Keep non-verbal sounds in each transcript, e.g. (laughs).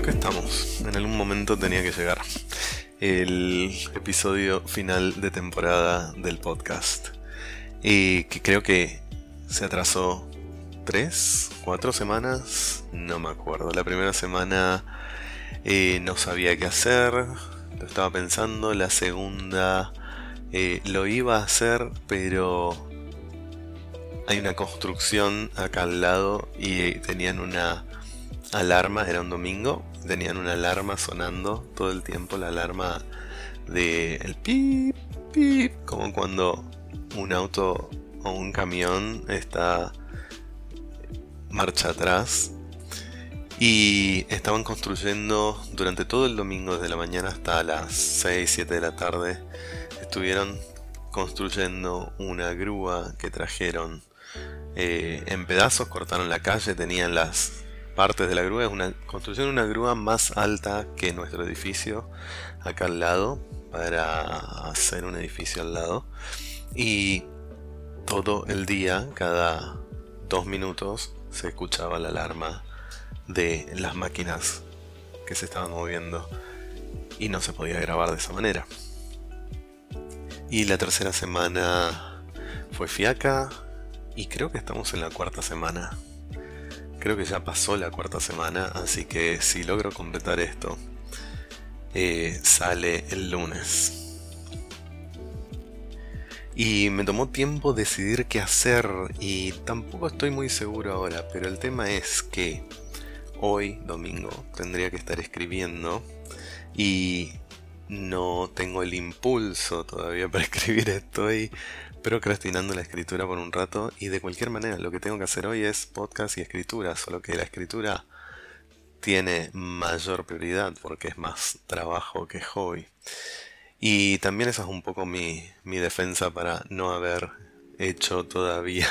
Acá estamos. En algún momento tenía que llegar. El episodio final de temporada del podcast. Y que creo que se atrasó tres, cuatro semanas. No me acuerdo. La primera semana eh, no sabía qué hacer. Lo estaba pensando. La segunda eh, lo iba a hacer, pero hay una construcción acá al lado y tenían una alarma, era un domingo, tenían una alarma sonando todo el tiempo, la alarma de el pip, pip, como cuando un auto o un camión está marcha atrás. Y estaban construyendo durante todo el domingo, desde la mañana hasta las 6, 7 de la tarde, estuvieron construyendo una grúa que trajeron eh, en pedazos, cortaron la calle, tenían las partes de la grúa, es una construcción una grúa más alta que nuestro edificio acá al lado, para hacer un edificio al lado. Y todo el día, cada dos minutos, se escuchaba la alarma de las máquinas que se estaban moviendo y no se podía grabar de esa manera. Y la tercera semana fue fiaca y creo que estamos en la cuarta semana. Creo que ya pasó la cuarta semana, así que si logro completar esto, eh, sale el lunes. Y me tomó tiempo decidir qué hacer y tampoco estoy muy seguro ahora, pero el tema es que hoy, domingo, tendría que estar escribiendo y no tengo el impulso todavía (laughs) para escribir, estoy procrastinando la escritura por un rato y de cualquier manera lo que tengo que hacer hoy es podcast y escritura, solo que la escritura tiene mayor prioridad porque es más trabajo que hobby. Y también esa es un poco mi, mi defensa para no haber hecho todavía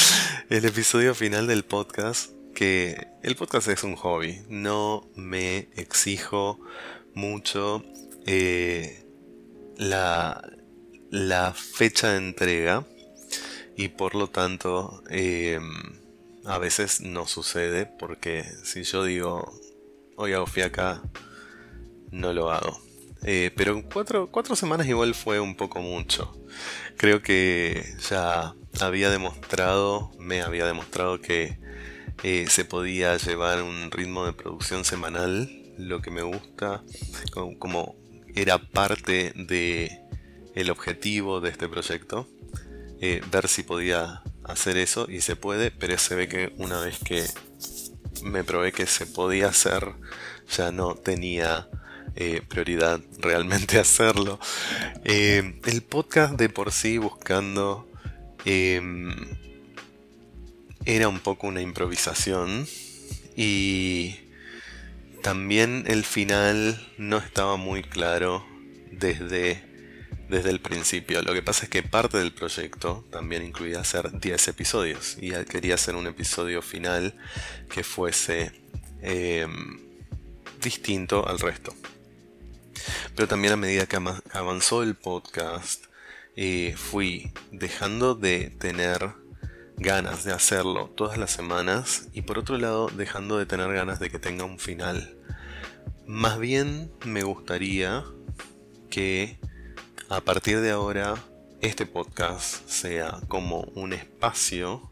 (laughs) el episodio final del podcast, que el podcast es un hobby, no me exijo mucho eh, la, la fecha de entrega y por lo tanto em, a veces no sucede porque si yo digo hoy hago fiaca no lo hago eh, pero cuatro, cuatro semanas igual fue un poco mucho. Creo que ya había demostrado me había demostrado que eh, se podía llevar un ritmo de producción semanal lo que me gusta como era parte de el objetivo de este proyecto, eh, ver si podía hacer eso y se puede, pero se ve que una vez que me probé que se podía hacer, ya no tenía eh, prioridad realmente (laughs) hacerlo. Eh, el podcast de por sí buscando em, era un poco una improvisación y también el final no estaba muy claro desde desde el principio. Lo que pasa es que parte del proyecto también incluía hacer 10 episodios y quería hacer un episodio final que fuese em, distinto al resto. Pero también a medida que avanzó el podcast, eh, fui dejando de tener ganas de hacerlo todas las semanas y por otro lado dejando de tener ganas de que tenga un final. Más bien me gustaría que a partir de ahora este podcast sea como un espacio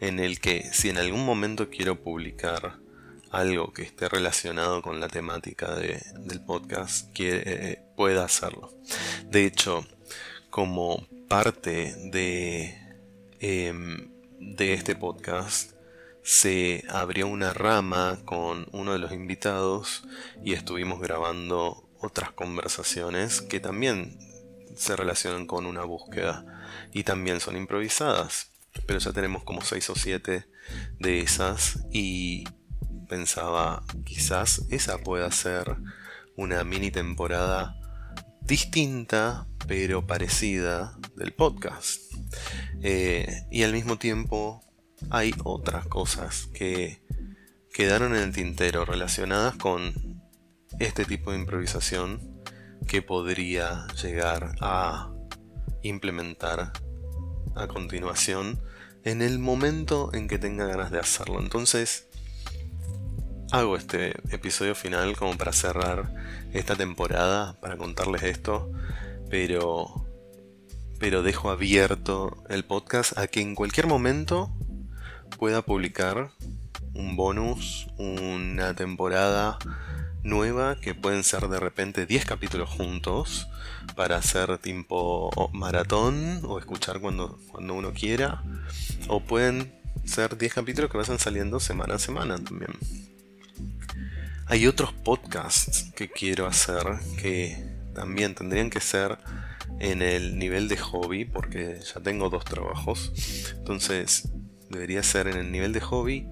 en el que si en algún momento quiero publicar algo que esté relacionado con la temática del podcast, eh, pueda hacerlo. De hecho, como parte de, em, de este podcast, se abrió una rama con uno de los invitados y estuvimos grabando otras conversaciones que también se relacionan con una búsqueda y también son improvisadas. Pero ya tenemos como 6 o 7 de esas y pensaba quizás esa pueda ser una mini temporada distinta pero parecida del podcast. Eh, y al mismo tiempo hay otras cosas que quedaron en el tintero relacionadas con este tipo de improvisación que podría llegar a implementar a continuación en el momento en que tenga ganas de hacerlo. Entonces, hago este episodio final como para cerrar esta temporada, para contarles esto, pero, pero dejo abierto el podcast a que en cualquier momento pueda publicar un bonus, una temporada nueva que pueden ser de repente 10 capítulos juntos para hacer tiempo maratón o escuchar cuando, cuando uno quiera o pueden ser 10 capítulos que vayan saliendo semana a semana también. Hay otros podcasts que quiero hacer que también tendrían que ser en el nivel de hobby porque ya tengo dos trabajos. Entonces debería ser en el nivel de hobby.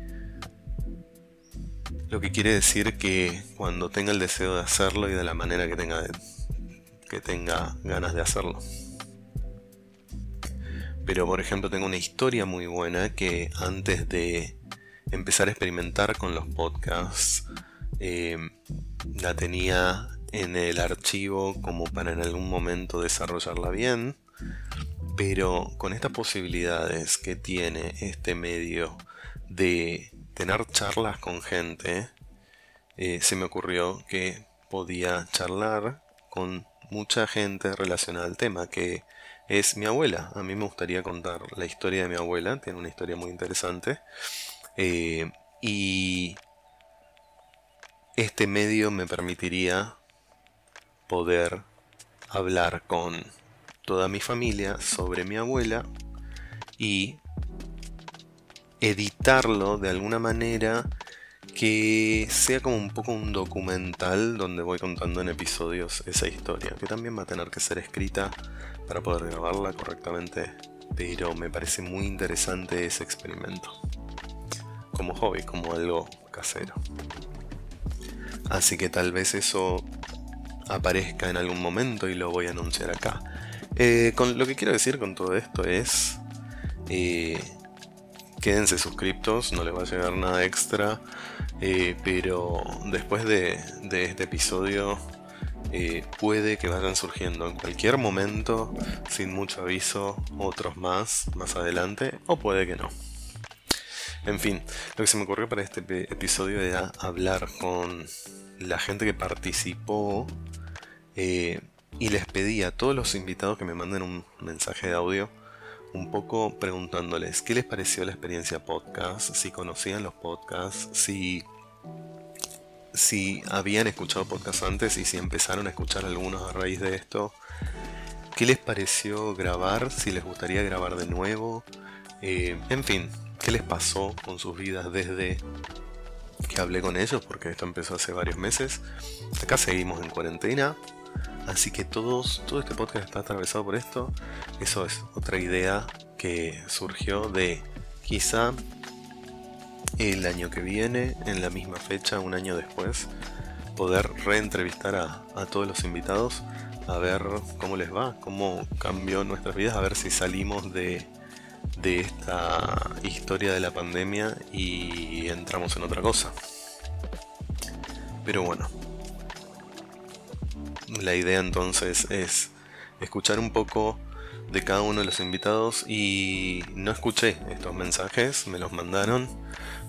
Lo que quiere decir que cuando tenga el deseo de hacerlo y de la manera que tenga, que tenga ganas de hacerlo. Pero por ejemplo tengo una historia muy buena que antes de empezar a experimentar con los podcasts, eh, la tenía en el archivo como para en algún momento desarrollarla bien. Pero con estas posibilidades que tiene este medio de tener charlas con gente, eh, se me ocurrió que podía charlar con mucha gente relacionada al tema, que es mi abuela. A mí me gustaría contar la historia de mi abuela, tiene una historia muy interesante. Eh, y este medio me permitiría poder hablar con toda mi familia sobre mi abuela y editarlo de alguna manera que sea como un poco un documental donde voy contando en episodios esa historia, que también va a tener que ser escrita para poder grabarla correctamente, pero me parece muy interesante ese experimento, como hobby, como algo casero. Así que tal vez eso aparezca en algún momento y lo voy a anunciar acá. Eh, con, lo que quiero decir con todo esto es... Eh, quédense suscriptos, no les va a llegar nada extra. Eh, pero después de, este episodio puede que vayan surgiendo en cualquier momento, sin mucho aviso, otros más más adelante, o puede que no. En fin, lo que se me ocurrió para este episodio era hablar con la gente que participó eh, y les pedí a todos los invitados que me manden un mensaje de audio un poco preguntándoles qué les pareció la experiencia podcast, si conocían los podcasts, si, si habían escuchado podcasts antes y si empezaron a escuchar algunos a raíz de esto, qué les pareció grabar, si les gustaría grabar de nuevo, eh, en fin, qué les pasó con sus vidas desde que hablé con ellos, porque esto empezó hace varios meses. Acá seguimos en cuarentena, así que todos, todo este podcast está atravesado por esto. Eso es otra idea que surgió de quizá el año que viene, en la misma fecha, un año después, poder reentrevistar a, a todos los invitados, a ver cómo les va, cómo cambió nuestras vidas, a ver si salimos de de esta historia de la pandemia y entramos en otra cosa. Pero bueno, la idea entonces es escuchar un poco de cada uno de los invitados y no escuché estos mensajes, me los mandaron,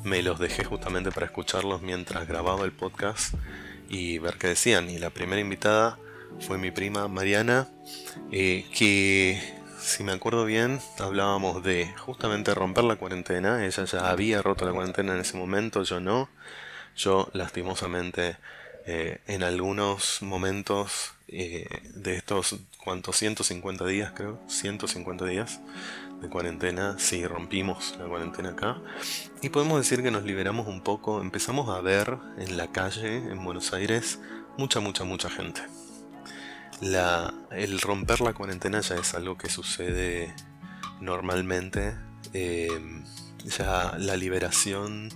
me los dejé justamente para escucharlos mientras grababa el podcast y ver qué decían. Y la primera invitada fue mi prima Mariana, eh, que si me acuerdo bien, hablábamos de justamente romper la cuarentena. Ella ya había roto la cuarentena en ese momento, yo no. Yo lastimosamente eh, en algunos momentos eh, de estos, ¿cuántos? 150 días creo, 150 días de cuarentena, sí rompimos la cuarentena acá. Y podemos decir que nos liberamos un poco, empezamos a ver en la calle, en Buenos Aires, mucha, mucha, mucha gente el romper la cuarentena ya es algo que sucede normalmente. Em, ya la liberación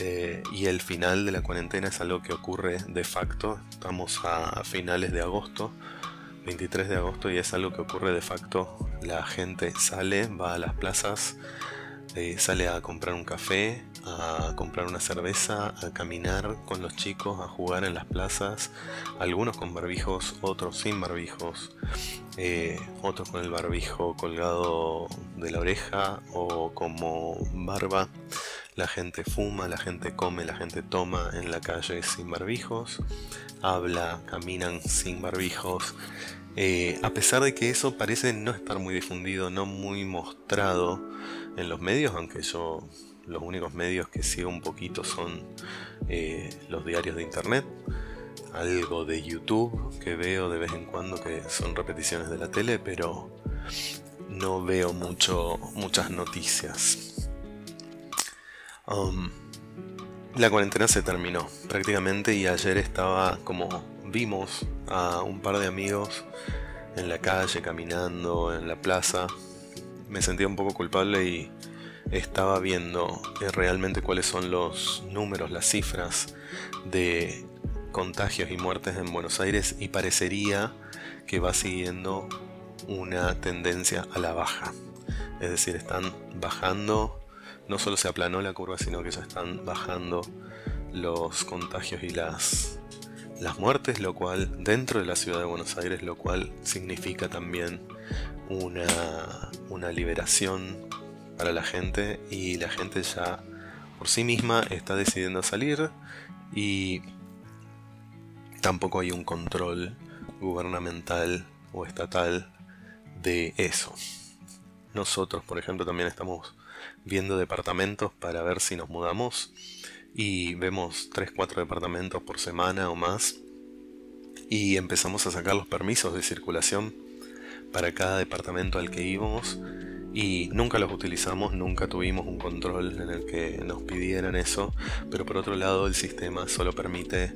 eh, y el final de la cuarentena es algo que ocurre de facto. Estamos a, finales de agosto, 23 de agosto, y es algo que ocurre de facto. La gente sale, va a las plazas, eh, sale a comprar un café, a comprar una cerveza, a caminar con los chicos, a jugar en las plazas, algunos con barbijos, otros sin barbijos, eh, otros con el barbijo colgado de la oreja o como barba. La gente fuma, la gente come, la gente toma en la calle sin barbijos, habla, caminan sin barbijos. Eh, a pesar de que eso parece no estar muy difundido, no muy mostrado en los medios, aunque yo los únicos medios que sigo un poquito son eh, los diarios de internet, algo de YouTube que veo de vez en cuando que son repeticiones de la tele, pero no veo mucho, muchas noticias. Um, la cuarentena se terminó prácticamente y ayer estaba como vimos a un par de amigos en la calle caminando en la plaza. Me sentía un poco culpable y estaba viendo eh, realmente cuáles son los números, las cifras de contagios y muertes en Buenos Aires y parecería que va siguiendo una tendencia a la baja. Es decir, están bajando, no solo se aplanó la curva, sino que ya están bajando los contagios y las, las muertes, lo cual dentro de la ciudad de Buenos Aires, lo cual significa también una, una liberación para la gente y la gente ya por sí misma está decidiendo salir y tampoco hay un control gubernamental o estatal de eso. Nosotros, por ejemplo, también estamos viendo departamentos para ver si nos mudamos y vemos 3-4 departamentos por semana o más y empezamos a sacar los permisos de circulación para cada departamento al que íbamos y nunca los utilizamos, nunca tuvimos un control en el que nos pidieran eso, pero por otro lado el sistema solo permite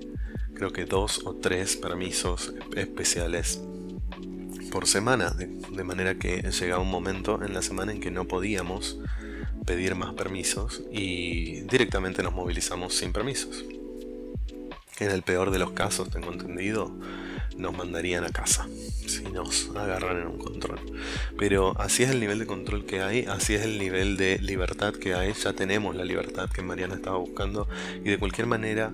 creo que dos o tres permisos especiales por semana, de, manera que llega un momento en la semana en que no podíamos pedir más permisos y directamente nos movilizamos sin permisos. En el peor de los casos, tengo entendido, nos mandarían a casa si nos agarran en un control. Pero así es el nivel de control que hay, así es el nivel de libertad que hay. Ya tenemos la libertad que Mariana estaba buscando y de cualquier manera,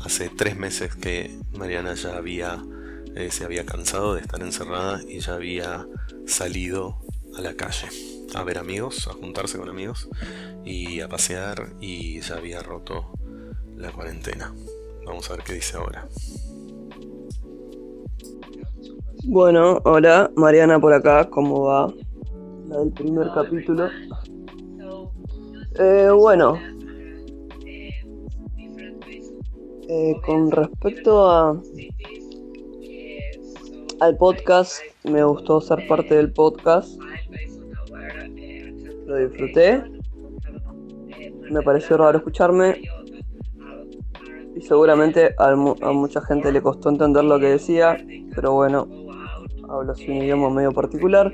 hace tres meses que Mariana ya había eh, se había cansado de estar encerrada y ya había salido a la calle a ver amigos, a juntarse con amigos y a pasear y ya había roto la cuarentena. Vamos a ver qué dice ahora. Bueno, hola, Mariana por acá, ¿cómo va? La del primer capítulo. Eh, bueno, eh, con respecto a al podcast, me gustó ser parte del podcast, lo disfruté, me pareció raro escucharme y seguramente a, mucha gente le costó entender lo que decía, pero bueno, hablo así un idioma medio particular.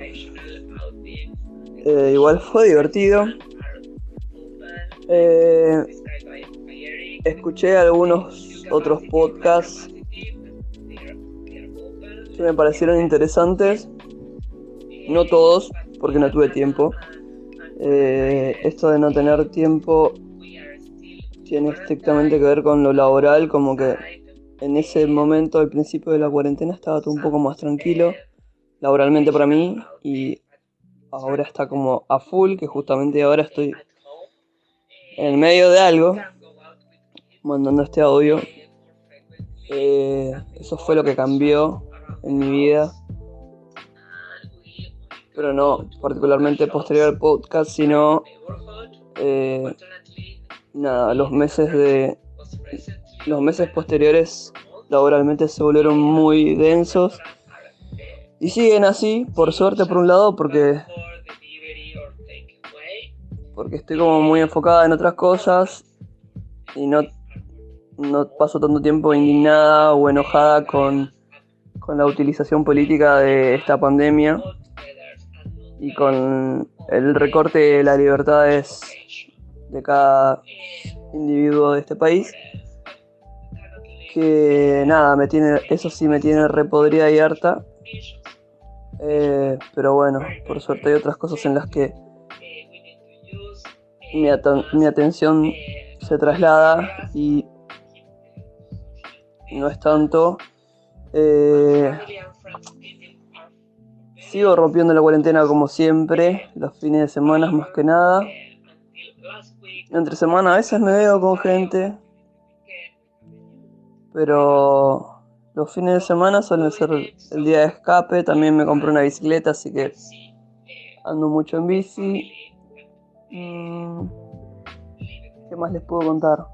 Eh, igual fue divertido. Eh, escuché algunos otros podcasts que me parecieron interesantes. No todos, porque no tuve tiempo. Eh, esto de no tener tiempo tiene estrictamente que ver con lo laboral, como que en ese momento, al principio de la cuarentena, estaba todo un poco más tranquilo laboralmente para mí y ahora está como a full, que justamente ahora estoy en medio de algo, mandando este audio. Eh, eso fue lo que cambió en mi vida. Pero no particularmente posterior al podcast, sino eh, nada, los meses de los meses posteriores laboralmente se volvieron muy densos. Y siguen así, por suerte por un lado, porque porque estoy como muy enfocada en otras cosas y no, no paso tanto tiempo indignada o enojada con con la utilización política de esta pandemia y con el recorte de las libertades de cada individuo de este país. Que nada, me tiene, eso sí me tiene repodrida y harta. Eh, pero bueno, por suerte hay otras cosas en las que mi, mi atención se traslada y no es tanto eh, sigo rompiendo la cuarentena como siempre, los fines de semana más que nada. entre semana a veces me veo con gente, pero los fines de semana suelen ser el día de escape. También me compré una bicicleta, así que ando mucho en bici. Mm, ¿Qué más les puedo contar?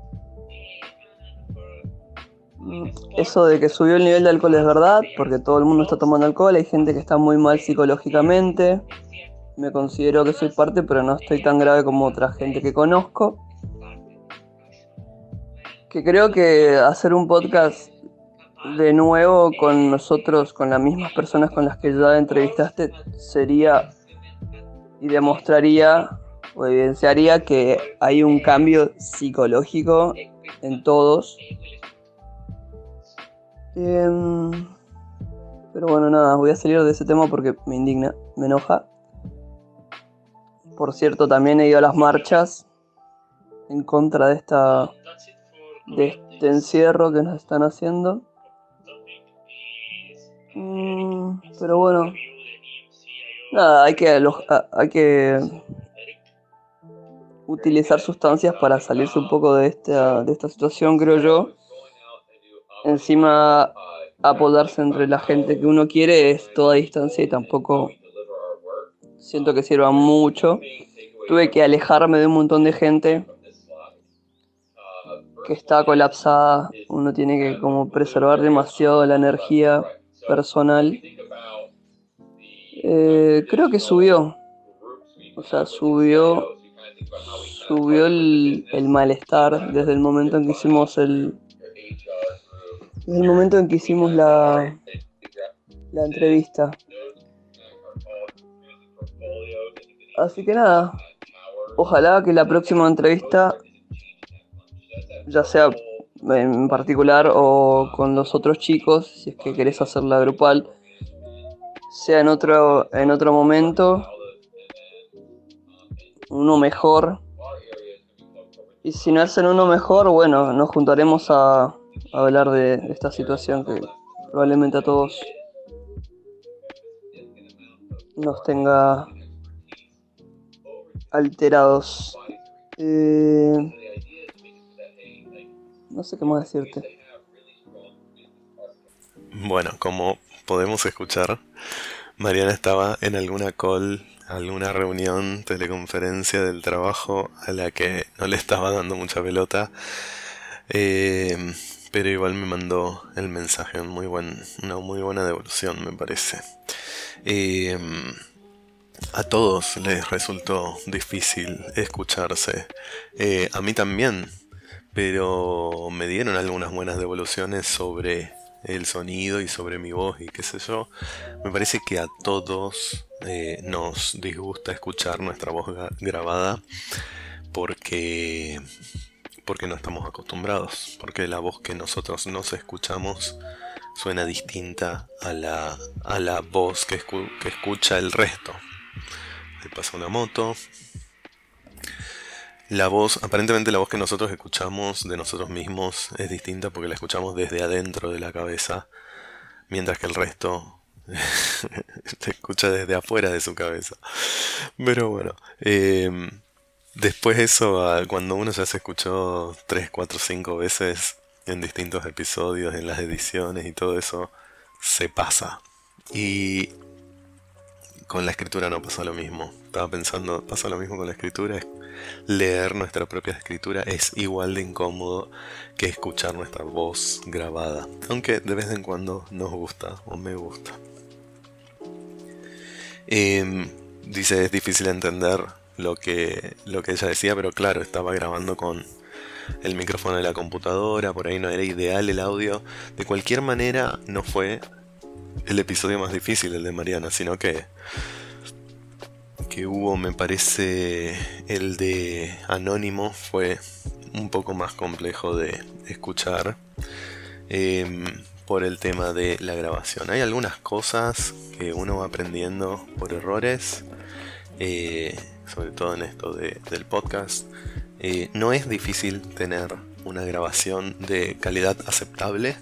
Eso de que subió el nivel de alcohol es verdad, porque todo el mundo está tomando alcohol, hay gente que está muy mal psicológicamente. Me considero que soy parte, pero no estoy tan grave como otra gente que conozco. Que creo que hacer un podcast de nuevo con nosotros, con las mismas personas con las que ya entrevistaste, sería y demostraría o evidenciaría que hay un cambio psicológico en todos Em, pero bueno, nada, voy a salir de ese tema porque me indigna, me enoja. Por cierto, también he ido a las marchas en contra de esta de este encierro que nos están haciendo. Mm, pero bueno, nada, hay que, hay que utilizar sustancias para salirse un poco de esta, de esta situación, creo yo encima apodarse entre la gente que uno quiere es toda distancia y tampoco siento que sirva mucho. Tuve que alejarme de un montón de gente que está colapsada. Uno tiene que como preservar demasiado la energía personal. Eh, creo que subió. O sea, subió subió el, el malestar desde el momento en que hicimos el, desde el momento en que hicimos la, la entrevista. Así que nada, ojalá que la próxima entrevista, ya sea en particular o con los otros chicos, si es que querés hacerla grupal, sea en otro, en otro momento, uno mejor. Y si no hacen uno mejor, bueno, nos juntaremos a, hablar de esta situación que probablemente a todos nos tenga alterados. Eh, no sé qué más decirte. Bueno, como podemos escuchar, Mariana estaba en alguna call, alguna reunión, teleconferencia del trabajo a la que no le estaba dando mucha pelota. Eh, pero igual me mandó el mensaje, muy buen, una muy buena devolución me parece. Em, a todos les resultó difícil escucharse, eh, a mí también, pero me dieron algunas buenas devoluciones sobre el sonido y sobre mi voz y qué sé yo. Me parece que a todos eh, nos disgusta escuchar nuestra voz grabada porque porque no estamos acostumbrados, porque la voz que nosotros nos escuchamos suena distinta a la, a la voz que, escucha el resto. Le pasa una moto. La voz, aparentemente la voz que nosotros escuchamos de nosotros mismos es distinta porque la escuchamos desde adentro de la cabeza, mientras que el resto (laughs) se escucha desde afuera de su cabeza. Pero bueno, eh, Después eso, cuando uno ya se escuchó 3, 4, 5 veces en distintos episodios, en las ediciones y todo eso, se pasa. Y con la escritura no pasa lo mismo. Estaba pensando, pasa lo mismo con la escritura. Leer nuestra propia escritura es igual de incómodo que escuchar nuestra voz grabada. Aunque de vez en cuando nos gusta o me gusta. Em, dice, es difícil entender lo que, lo que ella decía, pero claro, estaba grabando con el micrófono de la computadora, por ahí no era ideal el audio. De cualquier manera, no fue el episodio más difícil, el de Mariana, sino que, que hubo, me parece, el de Anónimo fue un poco más complejo de escuchar em, por el tema de la grabación. Hay algunas cosas que uno va aprendiendo por errores. Eh, sobre todo en esto del podcast, eh, no es difícil tener una grabación de calidad aceptable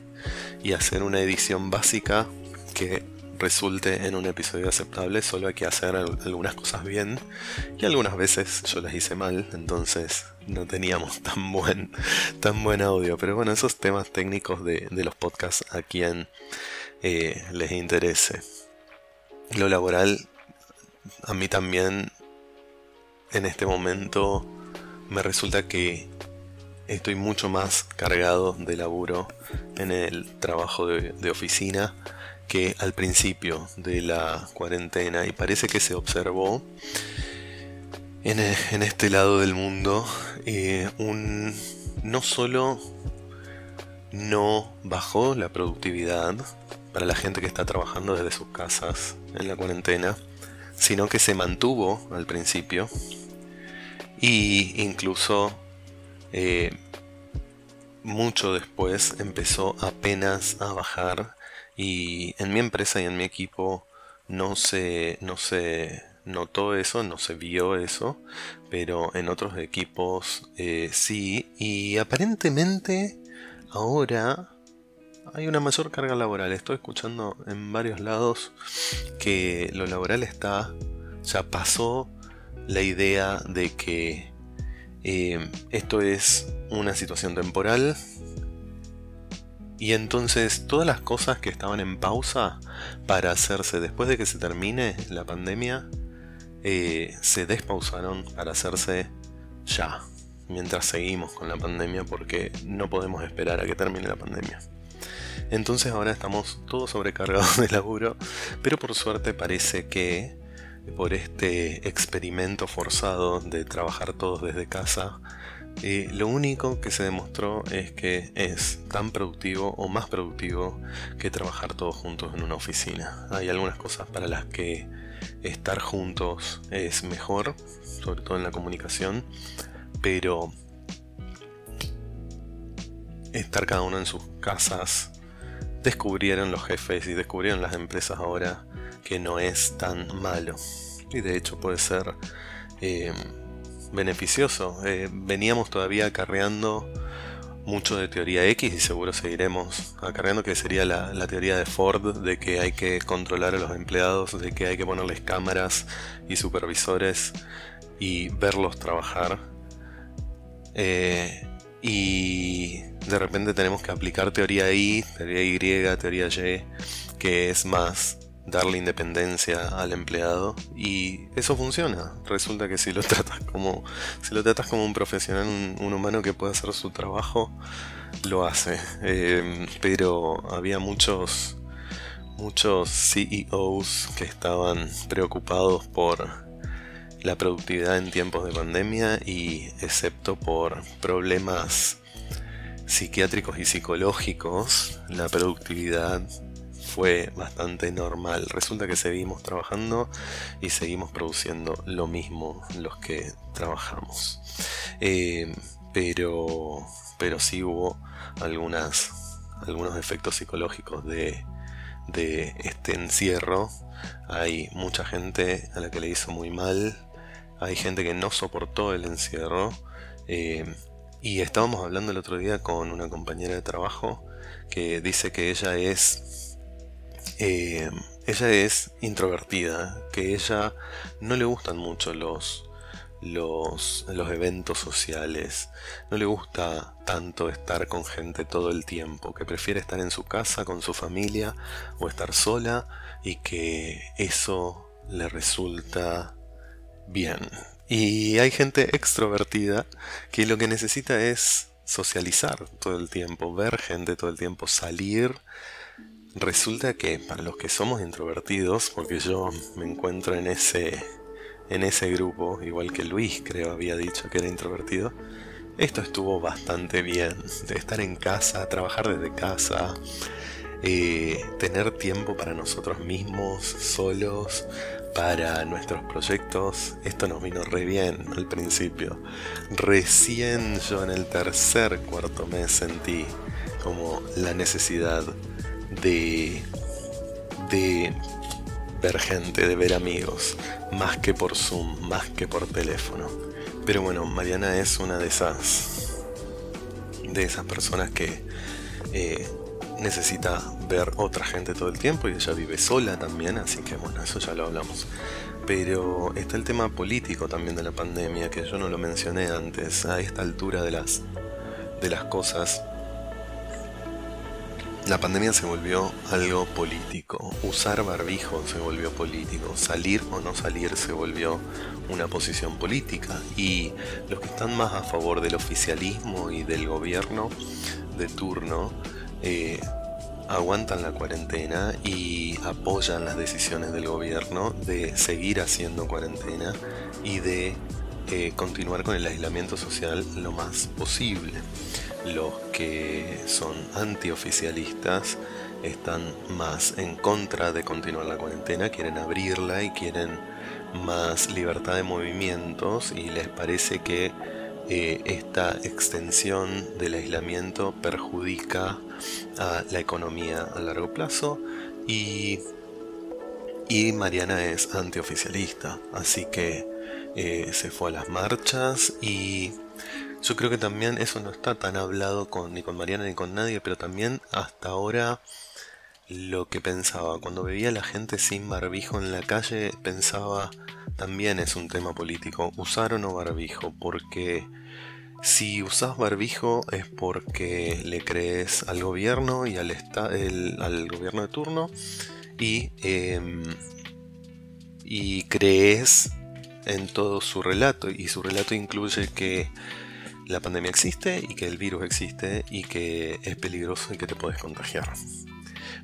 y hacer una edición básica que resulte en un episodio aceptable, solo hay que hacer algunas cosas bien y algunas veces yo las hice mal, entonces no teníamos (laughs) tan buen, tan audio. Pero bueno, esos temas técnicos de, los podcasts a quien eh, les interese. Lo laboral, a mí también en este momento me resulta que estoy mucho más cargado de laburo en el trabajo de, oficina que al principio de la cuarentena. Y parece que se observó en, este lado del mundo eh, un no solo no bajó la productividad para la gente que está trabajando desde sus casas en la cuarentena, sino que se mantuvo al principio. Y incluso eh, mucho después empezó apenas a bajar. Y en mi empresa y en mi equipo no se, no se notó eso, no se vio eso, pero en otros equipos eh, sí. Y aparentemente ahora hay una mayor carga laboral. Estoy escuchando en varios lados que lo laboral está, ya pasó la idea de que eh, esto es una situación temporal y entonces todas las cosas que estaban en pausa para hacerse después de que se termine la pandemia eh, se despausaron para hacerse ya, mientras seguimos con la pandemia porque no podemos esperar a que termine la pandemia. Entonces ahora estamos todos sobrecargados de laburo, pero por suerte parece que por este experimento forzado de trabajar todos desde casa, eh, lo único que se demostró es que es tan productivo o más productivo que trabajar todos juntos en una oficina. Hay algunas cosas para las que estar juntos es mejor, sobre todo en la comunicación, pero estar cada uno en sus casas, descubrieron los jefes y descubrieron las empresas ahora que no es tan malo. Y de hecho puede ser eh, beneficioso. Eh, veníamos todavía acarreando mucho de teoría X y seguro seguiremos acarreando que sería la, la, teoría de Ford de que hay que controlar a los empleados, de que hay que ponerles cámaras y supervisores y verlos trabajar. Eh, y de repente tenemos que aplicar teoría Y, teoría Y, teoría Y, que es más darle independencia al empleado y eso funciona. Resulta que si lo tratas como si lo tratas como un profesional, un, humano que puede hacer su trabajo, lo hace. Em, pero había muchos muchos CEOs que estaban preocupados por la productividad en tiempos de pandemia y excepto por problemas psiquiátricos y psicológicos, la productividad fue bastante normal. Resulta que seguimos trabajando y seguimos produciendo lo mismo los que trabajamos. Eh, pero, pero sí hubo algunas, algunos efectos psicológicos de, este encierro. Hay mucha gente a la que le hizo muy mal. Hay gente que no soportó el encierro. Eh, y estábamos hablando el otro día con una compañera de trabajo que dice que ella es eh, ella es introvertida, que ella no le gustan mucho los, los, los eventos sociales, no le gusta tanto estar con gente todo el tiempo, que prefiere estar en su casa con su familia o estar sola y que eso le resulta bien. Y hay gente extrovertida que lo que necesita es socializar todo el tiempo, ver gente todo el tiempo, salir. Resulta que para los que somos introvertidos, porque yo me encuentro en ese, en ese grupo, igual que Luis creo había dicho que era introvertido, esto estuvo bastante bien, de estar en casa, trabajar desde casa, eh, tener tiempo para nosotros mismos, solos, para nuestros proyectos, esto nos vino re bien al principio. Recién yo en el tercer cuarto mes sentí como la necesidad de, de ver gente, de ver amigos, más que por Zoom, más que por teléfono. Pero bueno, Mariana es una de esas de esas personas que eh, necesita ver otra gente todo el tiempo y ella vive sola también, así que bueno, eso ya lo hablamos. Pero está el tema político también de la pandemia, que yo no lo mencioné antes, a esta altura de las, de las cosas. La pandemia se volvió algo político, usar barbijo se volvió político, salir o no salir se volvió una posición política y los que están más a favor del oficialismo y del gobierno de turno eh, aguantan la cuarentena y apoyan las decisiones del gobierno de seguir haciendo cuarentena y de eh, continuar con el aislamiento social lo más posible. Los que son antioficialistas están más en contra de continuar la cuarentena, quieren abrirla y quieren más libertad de movimientos y les parece que eh, esta extensión del aislamiento perjudica a la economía a largo plazo. Y, y Mariana es antioficialista, así que eh, se fue a las marchas y yo creo que también eso no está tan hablado con, ni con Mariana ni con nadie, pero también hasta ahora lo que pensaba, cuando veía a la gente sin barbijo en la calle, pensaba también es un tema político, usar o no barbijo, porque si usas barbijo es porque le crees al gobierno y al, al gobierno de turno y, em, y crees en todo su relato y su relato incluye que la pandemia existe y que el virus existe y que es peligroso y que te puedes contagiar.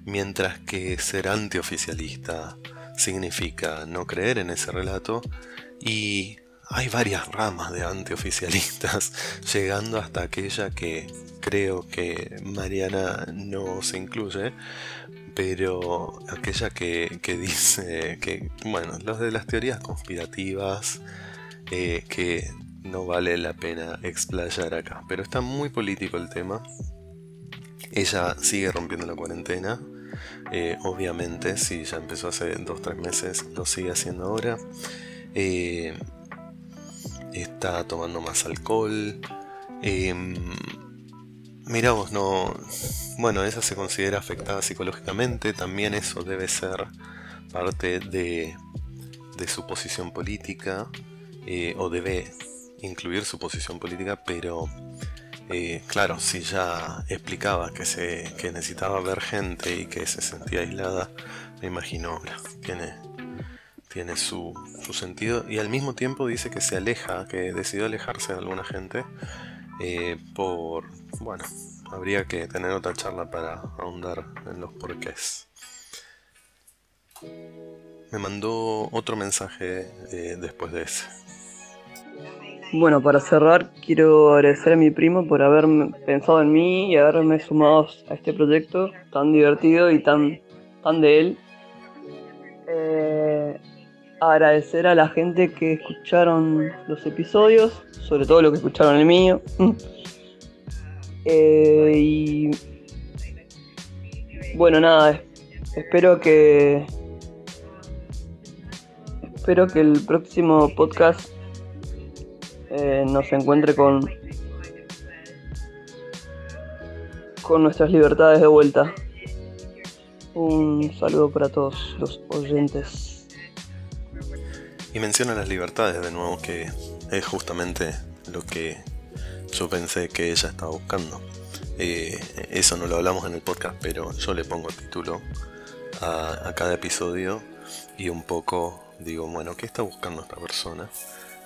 Mientras que ser antioficialista significa no creer en ese relato y hay varias ramas de antioficialistas, (laughs) llegando hasta aquella que creo que Mariana no se incluye, pero aquella que, dice que, bueno, los de las teorías conspirativas, eh, que no vale la pena explayar acá, pero está muy político el tema. Ella sigue rompiendo la cuarentena, eh, obviamente, si ya empezó hace 2-3 meses, lo sigue haciendo ahora. Eh, está tomando más alcohol. Eh, mira vos, no. Bueno, esa se considera afectada psicológicamente. También eso debe ser parte de, de su posición política. Eh, o debe incluir su posición política, pero eh, claro, si ya explicaba que, se, que necesitaba ver gente y que se sentía aislada, me imagino, tiene, tiene su, sentido y al mismo tiempo dice que se aleja, que decidió alejarse de alguna gente eh, por, bueno, habría que tener otra charla para ahondar en los porqués. Me mandó otro mensaje eh, después de ese. Bueno, para cerrar, quiero agradecer a mi primo por haber pensado en mí y haberme sumado a este proyecto tan divertido y tan, tan de él. Eh, agradecer a la gente que escucharon los episodios, sobre todo los que escucharon el mío. (laughs) Eh, y bueno, nada, espero que espero que el próximo podcast eh, nos encuentre con con nuestras libertades de vuelta. Un saludo para todos los oyentes. Y menciona las libertades de nuevo, que es justamente lo que yo pensé que ella estaba buscando. Eh, eso no lo hablamos en el podcast, pero yo le pongo título a, cada episodio y un poco digo, bueno, ¿qué está buscando esta persona?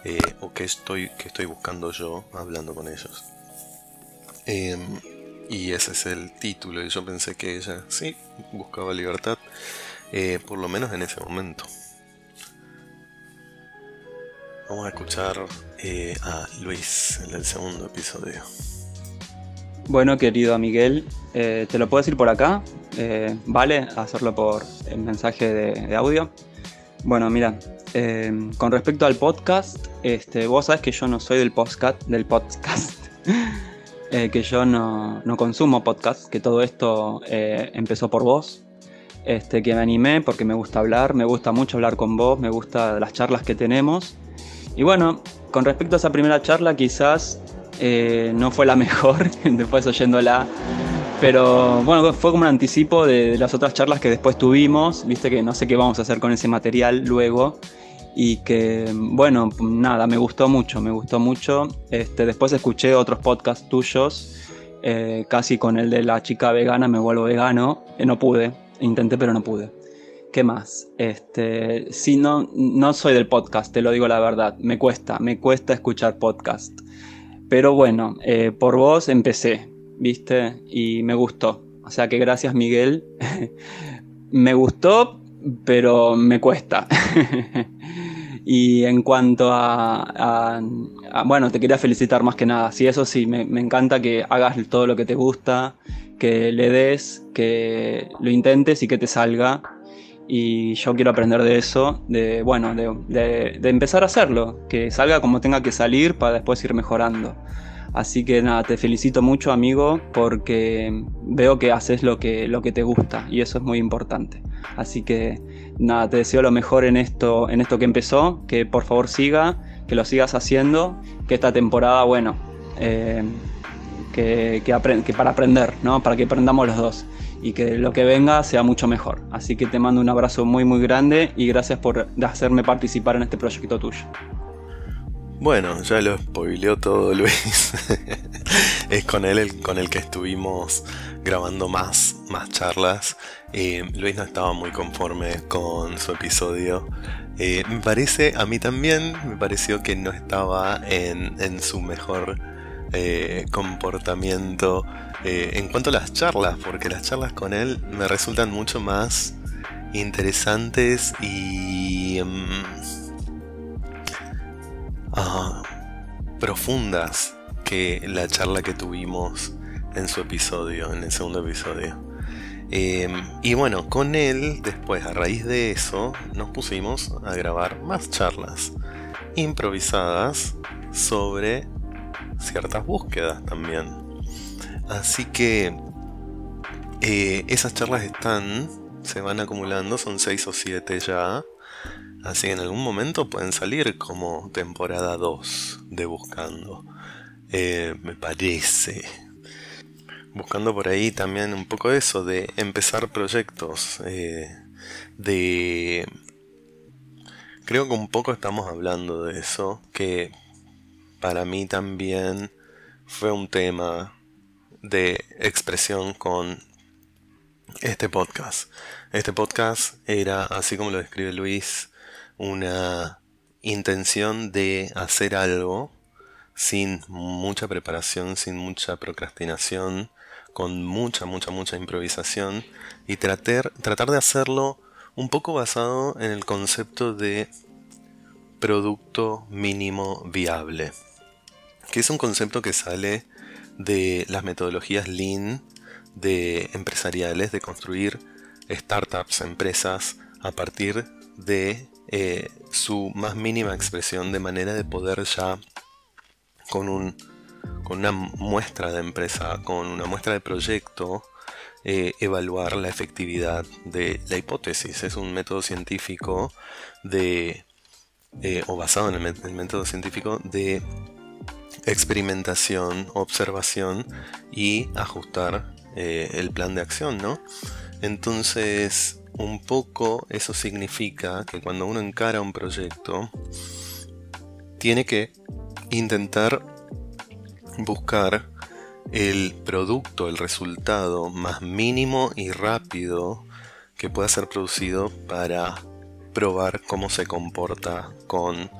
Eh, o qué estoy, qué estoy buscando yo hablando con ellos. Em, y ese es el título, y yo pensé que ella sí buscaba libertad, eh, por lo menos en ese momento. Vamos a escuchar eh, a Luis en el segundo episodio. Bueno, querido Miguel, eh, te lo puedo decir por acá. Eh, ¿Vale? Hacerlo por el mensaje de, audio. Bueno, mira, con respecto al podcast, este, vos sabes que yo no soy del podcast, del podcast. (laughs) que yo no, no, consumo podcast, que todo esto empezó por vos. Este, que me animé porque me gusta hablar, me gusta mucho hablar con vos, me gusta las charlas que tenemos y bueno, con respecto a esa primera charla, quizás eh, no fue la (laughs) mejor, después oyéndola Pero bueno, fue como un anticipo de, las otras charlas que después tuvimos, viste que no sé qué vamos a hacer con ese material luego. Y que, bueno, nada, me gustó mucho, me gustó mucho. Este, después escuché otros podcasts tuyos, eh, casi con el de la chica vegana, me vuelvo vegano. Eh, no pude, intenté pero no pude. ¿Qué más? Este, si no, no soy del podcast, te lo digo la verdad. Me cuesta, me cuesta escuchar podcast. Pero bueno, eh, por vos empecé, ¿viste? Y me gustó. O sea que gracias Miguel. (laughs) me gustó, pero me cuesta. (laughs) y en cuanto a, Bueno, te quería felicitar más que nada. Sí, eso sí, me, me encanta que hagas todo lo que te gusta, que le des, que lo intentes y que te salga y yo quiero aprender de eso, de, bueno, de, empezar a hacerlo, que salga como tenga que salir para después ir mejorando. Así que nada, te felicito mucho amigo porque veo que haces lo que, lo que te gusta y eso es muy importante. Así que nada, te deseo lo mejor en esto, en esto que empezó, que por favor siga, que lo sigas haciendo, que esta temporada, bueno, eh, que, que para aprender, ¿no? Para que aprendamos los dos y que lo que venga sea mucho mejor. Así que te mando un abrazo muy muy grande y gracias por hacerme participar en este proyecto tuyo. Bueno, ya lo spoileó todo Luis. (laughs) es con él el, con el que estuvimos grabando más, más charlas. Eh, Luis no estaba muy conforme con su episodio. Eh, me parece, a mí también, me pareció que no estaba en, en su mejor eh, comportamiento eh, en cuanto a las charlas, porque las charlas con él me resultan mucho más interesantes y mm, ah, profundas que la charla que tuvimos en su episodio, en el segundo episodio. Em, y bueno, con él, después, a raíz de eso, nos pusimos a grabar más charlas improvisadas sobre ciertas búsquedas también. Así que eh, esas charlas están, se van acumulando, son 6 o 7 ya. Así que en algún momento pueden salir como temporada 2 de Buscando. Eh, me parece. Buscando por ahí también un poco eso de empezar proyectos. Eh, de... Creo que un poco estamos hablando de eso. Que para mí también fue un tema de expresión con este podcast. Este podcast era, así como lo describe Luis, una intención de hacer algo sin mucha preparación, sin mucha procrastinación, con mucha, mucha, mucha improvisación y tratar, tratar de hacerlo un poco basado en el concepto de producto mínimo viable que es un concepto que sale de las metodologías lean de empresariales, de construir startups, empresas, a partir de eh, su más mínima expresión, de manera de poder ya con, un, con una muestra de empresa, con una muestra de proyecto, eh, evaluar la efectividad de la hipótesis. Es un método científico de, eh, o basado en el método científico de experimentación, observación y ajustar eh, el plan de acción, ¿no? Entonces, un poco eso significa que cuando uno encara un proyecto, tiene que intentar buscar el producto, el resultado más mínimo y rápido que pueda ser producido para probar cómo se comporta con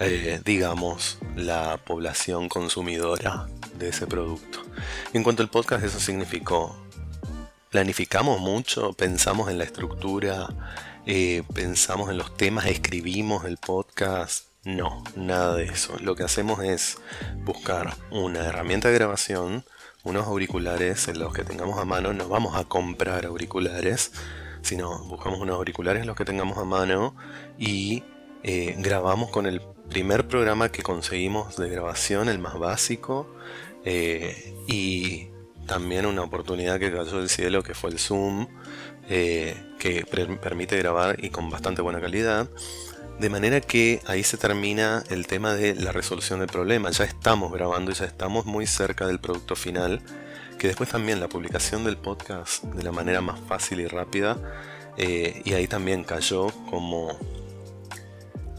eh, digamos, la población consumidora de ese producto. En cuanto al podcast, eso significó, planificamos mucho, pensamos en la estructura, eh, pensamos en los temas, escribimos el podcast. No, nada de eso. Lo que hacemos es buscar una herramienta de grabación, unos auriculares en los que tengamos a mano. No vamos a comprar auriculares, sino buscamos unos auriculares en los que tengamos a mano y eh, grabamos con el primer programa que conseguimos de grabación, el más básico, eh, y también una oportunidad que cayó del cielo que fue el Zoom, eh, que permite grabar y con bastante buena calidad. De manera que ahí se termina el tema de la resolución del problema. Ya estamos grabando y ya estamos muy cerca del producto final, que después también la publicación del podcast de la manera más fácil y rápida, eh, y ahí también cayó como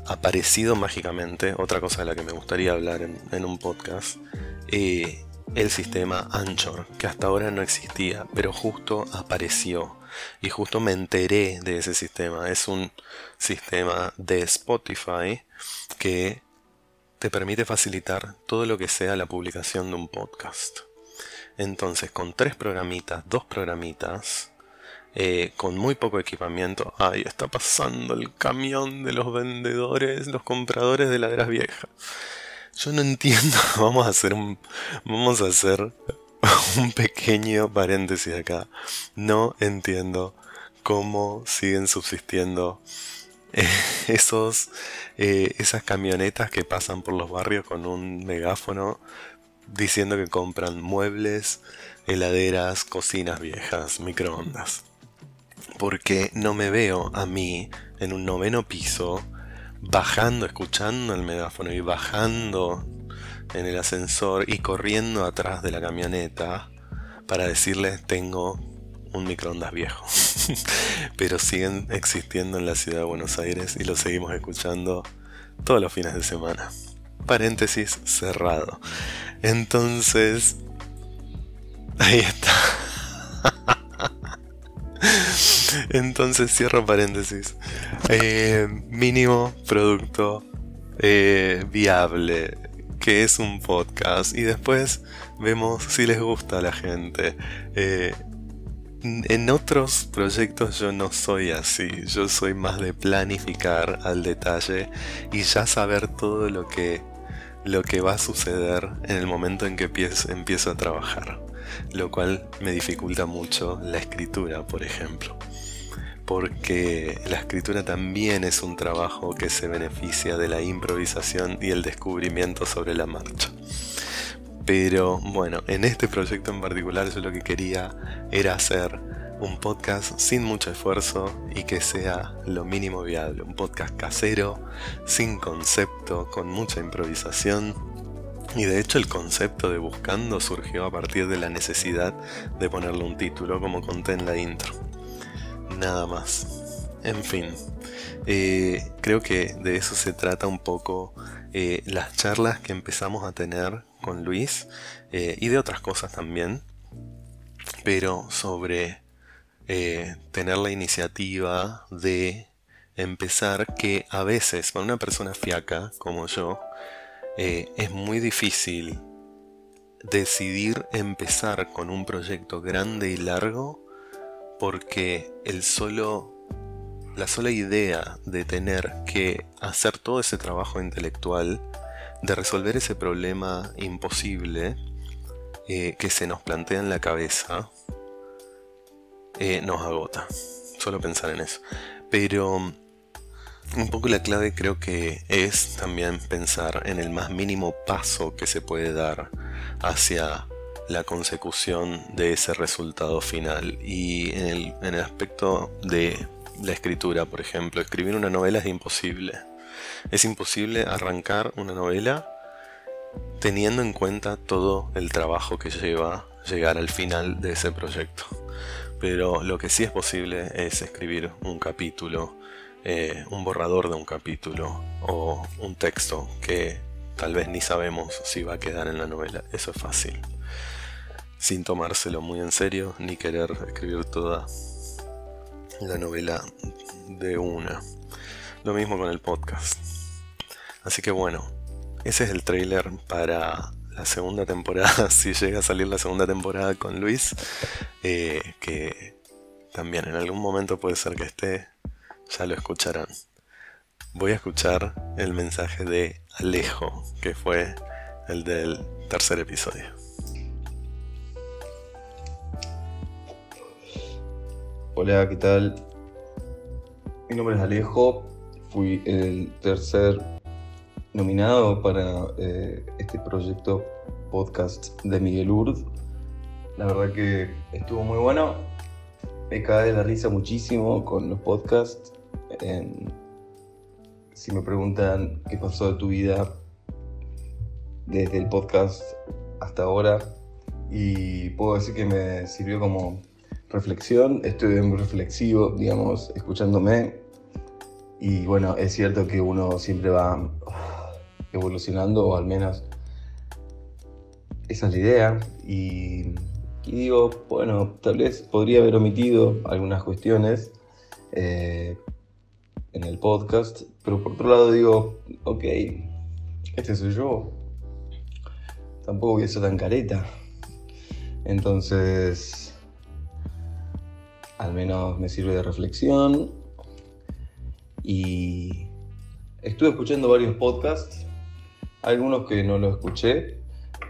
aparecido mágicamente, otra cosa de la que me gustaría hablar en, un podcast, eh, el sistema Anchor, que hasta ahora no existía, pero justo apareció. Y justo me enteré de ese sistema. Es un sistema de Spotify que te permite facilitar todo lo que sea la publicación de un podcast. Entonces, con tres programitas, dos programitas, eh, con muy poco equipamiento. Ahí está pasando el camión de los vendedores, los compradores de laderas viejas. Yo no entiendo. (laughs) Vamos a hacer un. Vamos a hacer un pequeño paréntesis acá. No entiendo cómo siguen subsistiendo eh, (laughs) esos, eh, esas camionetas que pasan por los barrios con un megáfono diciendo que compran muebles, heladeras, cocinas viejas, microondas. Porque no me veo a mí en un noveno piso bajando, escuchando el megáfono y bajando en el ascensor y corriendo atrás de la camioneta para decirles tengo un microondas viejo. (laughs) Pero siguen existiendo en la ciudad de Buenos Aires y lo seguimos escuchando todos los fines de semana. Paréntesis cerrado. Entonces, ahí está. Entonces cierro paréntesis. Eh, mínimo producto eh, viable, que es un podcast. Y después vemos si les gusta a la gente. Eh, en otros proyectos yo no soy así, yo soy más de planificar al detalle y ya saber todo lo que, lo que va a suceder en el momento en que empiezo a trabajar, lo cual me dificulta mucho la escritura, por ejemplo porque la escritura también es un trabajo que se beneficia de la improvisación y el descubrimiento sobre la marcha. Pero bueno, en este proyecto en particular yo lo que quería era hacer un podcast sin mucho esfuerzo y que sea lo mínimo viable. Un podcast casero, sin concepto, con mucha improvisación. Y de hecho el concepto de Buscando surgió a partir de la necesidad de ponerle un título como conté en la intro nada más. En fin, eh, creo que de eso se trata un poco eh, las charlas que empezamos a tener con Luis eh, y de otras cosas también, pero sobre tener la iniciativa de empezar que a veces para una persona fiaca como yo es muy difícil decidir empezar con un proyecto grande y largo porque el solo la sola idea de tener que hacer todo ese trabajo intelectual, de resolver ese problema imposible eh, que se nos plantea en la cabeza, eh, nos agota. Solo pensar en eso. Pero un poco la clave creo que es también pensar en el más mínimo paso que se puede dar hacia la consecución de ese resultado final. Y en el, aspecto de la escritura, por ejemplo, escribir una novela es imposible. Es imposible arrancar una novela teniendo en cuenta todo el trabajo que lleva llegar al final de ese proyecto. Pero lo que sí es posible es escribir un capítulo, eh, un borrador de un capítulo o un texto que tal vez ni sabemos si va a quedar en la novela. Eso es fácil sin tomárselo muy en serio ni querer escribir toda la novela de una. Lo mismo con el podcast. Así que bueno, ese es el trailer para la segunda temporada, (laughs) si llega a salir la segunda temporada con Luis, eh, que también en algún momento puede ser que esté, ya lo escucharán. Voy a escuchar el mensaje de Alejo, que fue el del tercer episodio. Hola, ¿qué tal? Mi nombre es Alejo, fui el tercer nominado para eh, este proyecto podcast de Miguel Urd. La verdad que estuvo muy bueno, me cae de la risa muchísimo con los podcasts. Si me preguntan qué pasó de tu vida desde el podcast hasta ahora, y puedo decir que me sirvió como reflexión. Estoy muy reflexivo, digamos, escuchándome. Y bueno, es cierto que uno siempre va evolucionando, o al menos esa es la idea. Y, digo, bueno, tal vez podría haber omitido algunas cuestiones eh, en el podcast, pero por otro lado digo, ok, este soy yo. Tampoco voy a ser tan careta. Entonces, al menos me sirve de reflexión. Y estuve escuchando varios podcasts, algunos que no los escuché,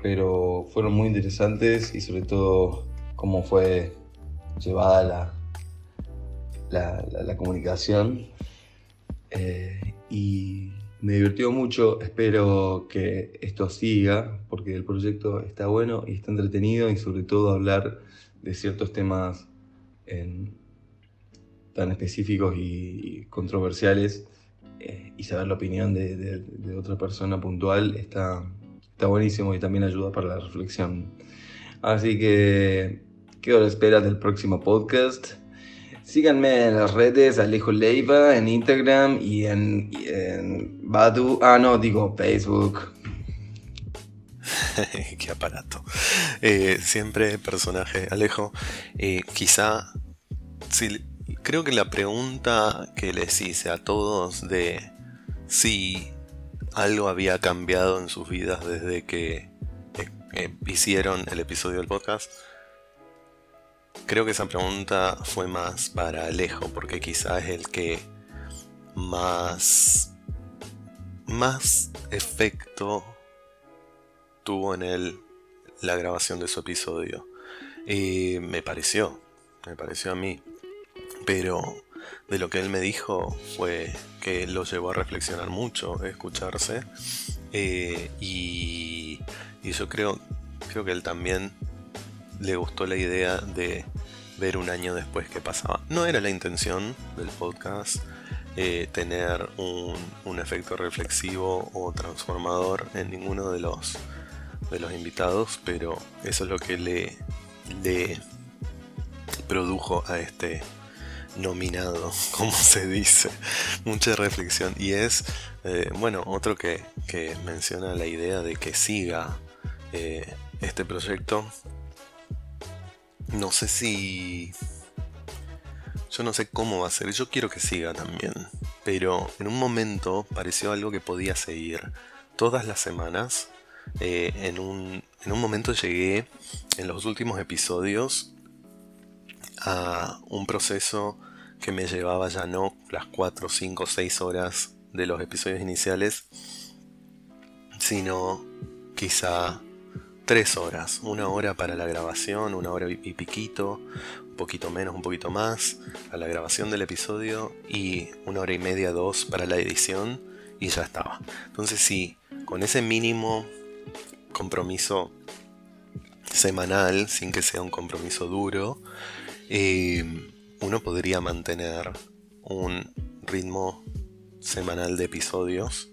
pero fueron muy interesantes y sobre todo cómo fue llevada la, la, comunicación. Eh, y me divirtió mucho, espero que esto siga, porque el proyecto está bueno y está entretenido y sobre todo hablar de ciertos temas tan específicos y, controversiales eh, y saber la opinión de, otra persona puntual está, está buenísimo y también ayuda para la reflexión. Así que quedo a la espera del próximo podcast. Síganme en las redes Alejo Leiva, en Instagram y en, Badu. Ah, no, digo Facebook. (laughs) Qué aparato. Eh, siempre personaje Alejo. Eh, quizá, creo que la pregunta que les hice a todos de si algo había cambiado en sus vidas desde que eh, hicieron el episodio del podcast Creo que esa pregunta fue más para Alejo, porque quizás es el que más, más efecto tuvo en él la grabación de su episodio. Y me pareció, me pareció a mí. Pero de lo que él me dijo fue que lo llevó a reflexionar mucho, escucharse. Eh, y, y yo creo, creo que él también le gustó la idea de ver un año después qué pasaba. No era la intención del podcast eh, tener un, efecto reflexivo o transformador en ninguno de los, de los invitados, pero eso es lo que le, le produjo a este nominado, (laughs) como se dice, mucha reflexión. Y es, eh, bueno, otro que, menciona la idea de que siga eh, este proyecto no sé si... Yo no sé cómo va a ser, yo quiero que siga también, pero en un momento pareció algo que podía seguir todas las semanas. Eh, en, un, en un momento llegué en los últimos episodios a un proceso que me llevaba ya no las 4, 5, 6 horas de los episodios iniciales, sino quizá tres horas. Una hora para la grabación, una hora y piquito, un poquito menos, un poquito más, a la grabación del episodio y una hora y media, dos para la edición y ya estaba. Entonces sí, con ese mínimo compromiso semanal, sin que sea un compromiso duro, eh, uno podría mantener un ritmo semanal de episodios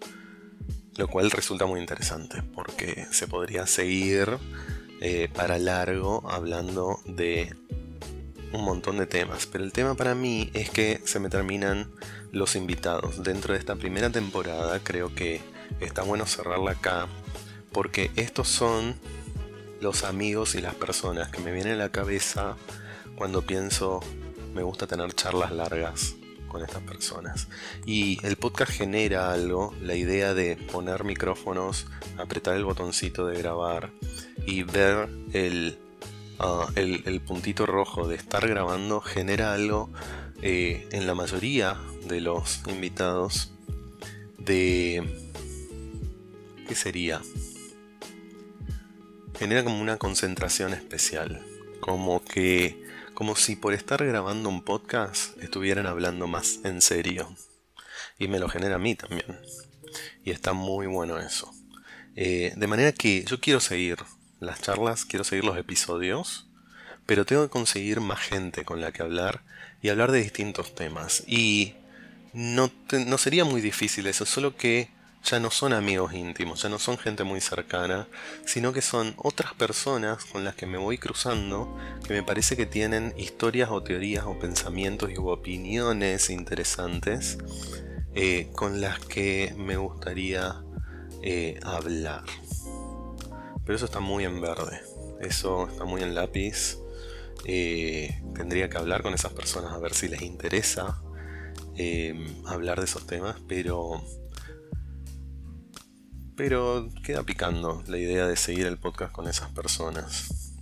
lo cual resulta muy interesante porque se podría seguir eh, para largo hablando de un montón de temas, pero el tema para mí es que se me terminan los invitados. Dentro de esta primera temporada creo que está bueno cerrarla acá porque estos son los amigos y las personas que me vienen a la cabeza cuando pienso me gusta tener charlas largas estas personas. Y el podcast genera algo, la idea de poner micrófonos, apretar el botoncito de grabar y ver el, ah, el, puntito rojo de estar grabando genera algo eh, en la mayoría de los invitados de... ¿Qué sería? Genera como una concentración especial, como que como si por estar grabando un podcast estuvieran hablando más en serio. Y me lo genera a mí también. Y está muy bueno eso. Eh, de manera que yo quiero seguir las charlas, quiero seguir los episodios, pero tengo que conseguir más gente con la que hablar y hablar de distintos temas. Y no, no sería muy difícil eso, solo que ya no son amigos íntimos, ya no son gente muy cercana, sino que son otras personas con las que me voy cruzando, que me parece que tienen historias o teorías o pensamientos y opiniones interesantes eh, con las que me gustaría eh, hablar. Pero eso está muy en verde, eso está muy en lápiz. Eh, tendría que hablar con esas personas a ver si les interesa hablar de esos temas, pero pero queda picando la idea de seguir el podcast con esas personas.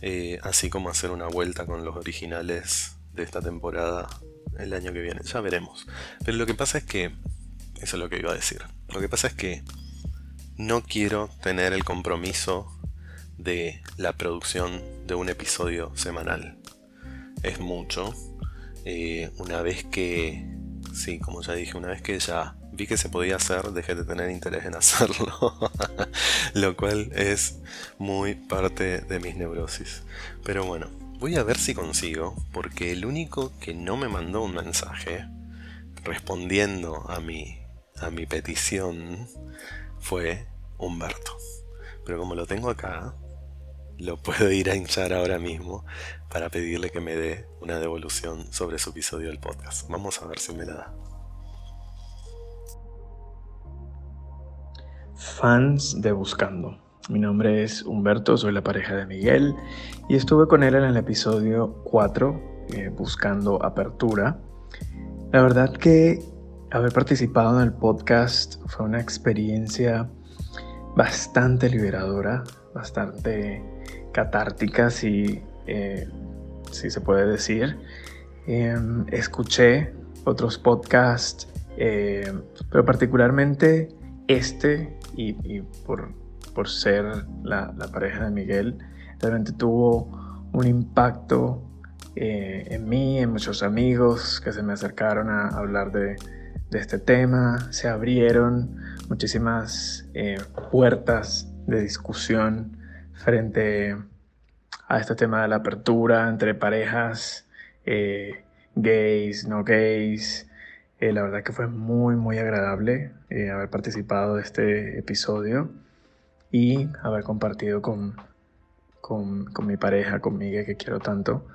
Eh, así como hacer una vuelta con los originales de esta temporada el año que viene. Ya veremos. Pero lo que pasa es que... Eso es lo que iba a decir. Lo que pasa es que no quiero tener el compromiso de la producción de un episodio semanal. Es mucho. Eh, una vez que... Sí, como ya dije, una vez que ya vi que se podía hacer, dejé de tener interés en (laughs) hacerlo. Lo cual es muy parte de mis neurosis. Pero bueno, voy a ver si consigo, porque el único que no me mandó un mensaje respondiendo a mi, a mi petición fue Humberto. Pero como lo tengo acá, lo puedo ir a hinchar ahora mismo para pedirle que me dé una devolución sobre su episodio del podcast. Vamos a ver si me la da. Fans de Buscando. Mi nombre es Humberto, soy la pareja de Miguel y estuve con él en el episodio 4, eh, Buscando Apertura. La verdad que haber participado en el podcast fue una experiencia bastante liberadora, bastante catártica, si, eh, si se puede decir. Em, escuché otros podcasts, eh, pero particularmente este y, por, ser la, pareja de Miguel, realmente tuvo un impacto eh, en mí, en muchos amigos que se me acercaron a hablar de, este tema, se abrieron muchísimas eh, puertas de discusión frente a este tema de la apertura entre parejas eh, gays, no gays, eh, la verdad que fue muy, muy agradable eh, haber participado de este episodio y haber compartido con, con, mi pareja, con Miguel, que quiero tanto,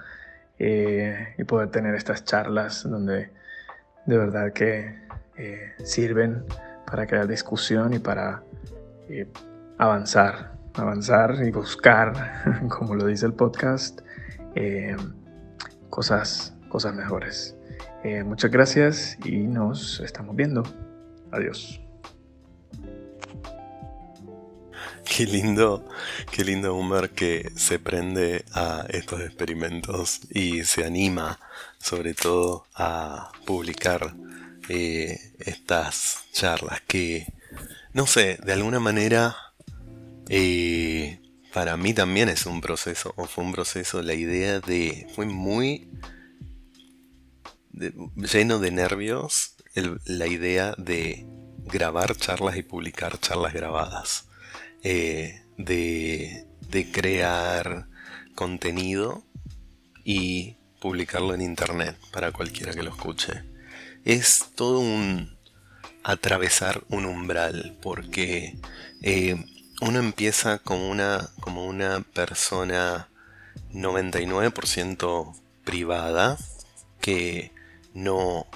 eh, y poder tener estas charlas donde de verdad que sirven para crear discusión y para avanzar, avanzar y buscar, (laughs) como lo dice el podcast, cosas, cosas mejores. Eh, muchas gracias y nos estamos viendo. Adiós. (laughs) Qué lindo, qué lindo Humber que se prende a estos experimentos y se anima sobre todo a publicar eh, estas charlas que, no sé, de alguna manera eh, para mí también es un proceso, o fue un proceso, la idea de, fue muy lleno de nervios la idea de grabar charlas y publicar charlas grabadas. Eh, de, de crear contenido y publicarlo en internet para cualquiera que lo escuche. Es todo un atravesar un umbral porque eh, uno empieza como una, como una persona 99% privada que no,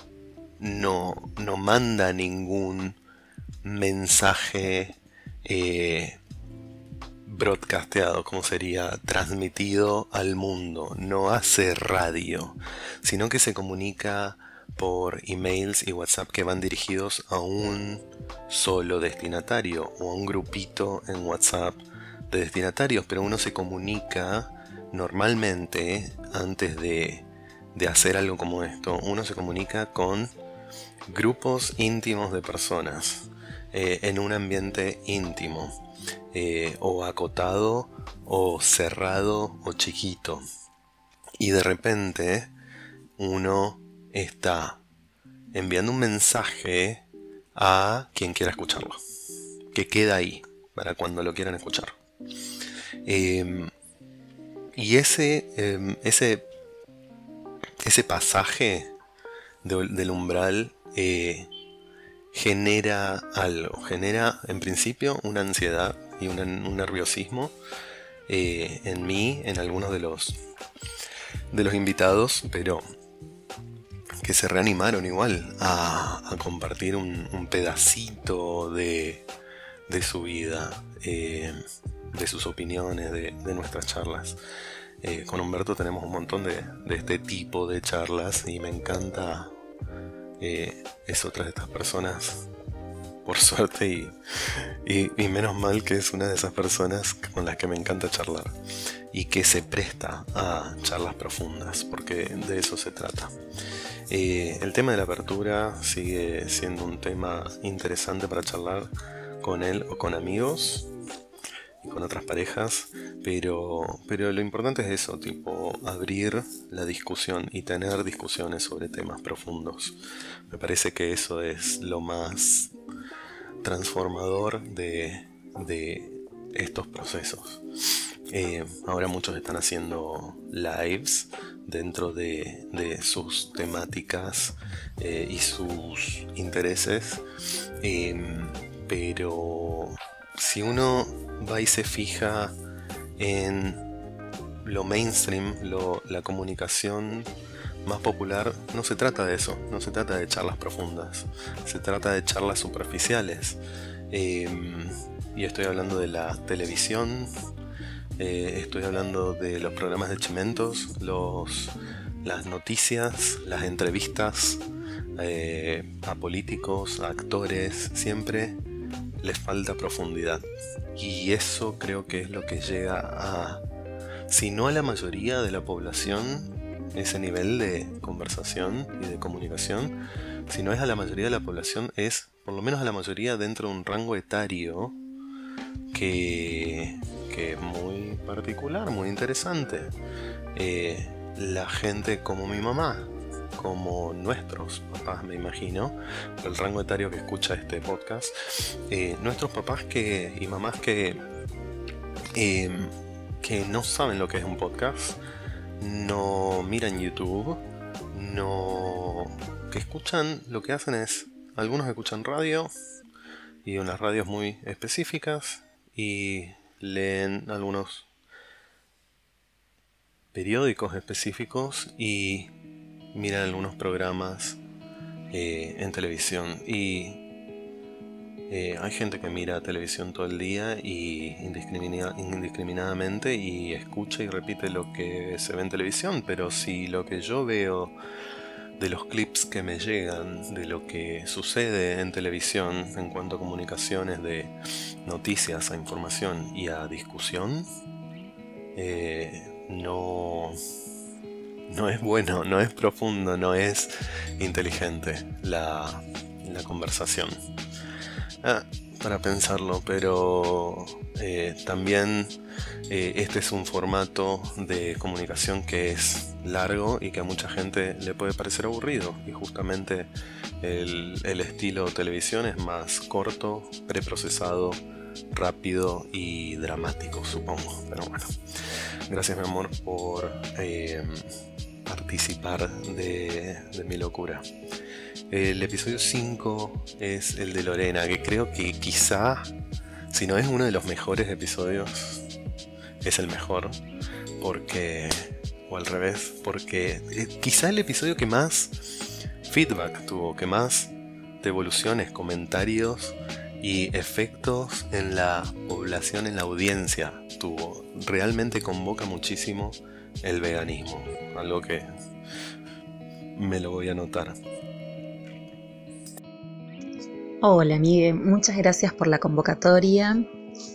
no, no manda ningún mensaje eh, broadcasteado, como sería transmitido al mundo, no hace radio, sino que se comunica por emails y WhatsApp que van dirigidos a un solo destinatario o a un grupito en WhatsApp de destinatarios, pero uno se comunica normalmente antes de de hacer algo como esto, uno se comunica con grupos íntimos de personas eh, en un ambiente íntimo, eh, o acotado, o cerrado, o chiquito. Y de repente uno está enviando un mensaje a quien quiera escucharlo, que queda ahí para cuando lo quieran escuchar. Em, y ese, em, ese ese pasaje del umbral eh, genera algo, genera en principio una ansiedad y un nerviosismo eh, en mí, en algunos de los, de los invitados, pero que se reanimaron igual a, compartir un, pedacito de, de, su vida, eh, de sus opiniones, de, nuestras charlas. Eh, con Humberto tenemos un montón de, este tipo de charlas y me encanta eh, es otra de estas personas, por suerte y, y, menos mal que es una de esas personas con las que me encanta charlar y que se presta a charlas profundas, porque de eso se trata. Eh, el tema de la apertura sigue siendo un tema interesante para charlar con él o con amigos con otras parejas, pero, pero lo importante es eso, tipo abrir la discusión y tener discusiones sobre temas profundos. Me parece que eso es lo más transformador de, de estos procesos. Eh, ahora muchos están haciendo lives dentro de, sus temáticas eh, y sus intereses. Em, pero si uno va y se fija en lo mainstream, la comunicación más popular, no se trata de eso, no se trata de charlas profundas, se trata de charlas superficiales. Em, y estoy hablando de la televisión, eh, estoy hablando de los programas de Chimentos, los, las noticias, las entrevistas eh, a políticos, a actores, siempre les falta profundidad. Y eso creo que es lo que llega a, si no a la mayoría de la población, ese nivel de conversación y de comunicación, si no es a la mayoría de la población, es por lo menos a la mayoría dentro de un rango etario que, que es muy particular, muy interesante. Eh, la gente como mi mamá, como nuestros papás, me imagino, el rango etario que escucha este podcast, eh, nuestros papás que, y mamás que, eh, que no saben lo que es un podcast, no miran YouTube, no... que escuchan, lo que hacen es, algunos escuchan radio, y unas radios muy específicas, y leen algunos periódicos específicos y miran algunos programas eh, en televisión. Y eh, hay gente que mira televisión todo el día y indiscriminadamente y escucha y repite lo que se ve en televisión, pero si lo que yo veo de los clips que me llegan, de lo que sucede en televisión en cuanto a comunicaciones de noticias a información y a discusión, eh, no, no es bueno, no es profundo, no es inteligente la, conversación. Ah, para pensarlo, pero eh, también eh, este es un formato de comunicación que es largo y que a mucha gente le puede parecer aburrido. Y justamente el, el estilo televisión es más corto, preprocesado, rápido y dramático, supongo. Pero bueno, gracias mi amor por eh, participar de, mi locura. El episodio 5 es el de Lorena, que creo que quizá, si no es uno de los mejores episodios, es el mejor. Porque, o al revés, porque eh, quizá el episodio que más feedback tuvo, que más devoluciones, comentarios y efectos en la población, en la audiencia tuvo. Realmente convoca muchísimo el veganismo, algo que me lo voy a anotar. Hola, Miguel. Muchas gracias por la convocatoria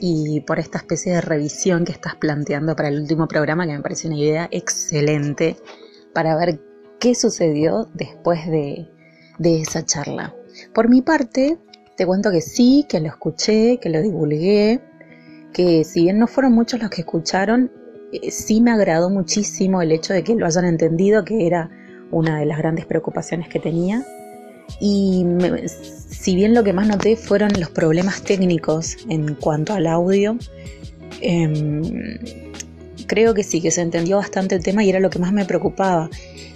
y por esta especie de revisión que estás planteando para el último programa, que me parece una idea excelente para ver qué sucedió después de, esa charla. Por mi parte, te cuento que sí, que lo escuché, que lo divulgué, que si bien no fueron muchos los que escucharon, eh, sí me agradó muchísimo el hecho de que lo hayan entendido, que era una de las grandes preocupaciones que tenía. Y si bien lo que más noté fueron los problemas técnicos en cuanto al audio, em, creo que sí, que se entendió bastante el tema y era lo que más me preocupaba,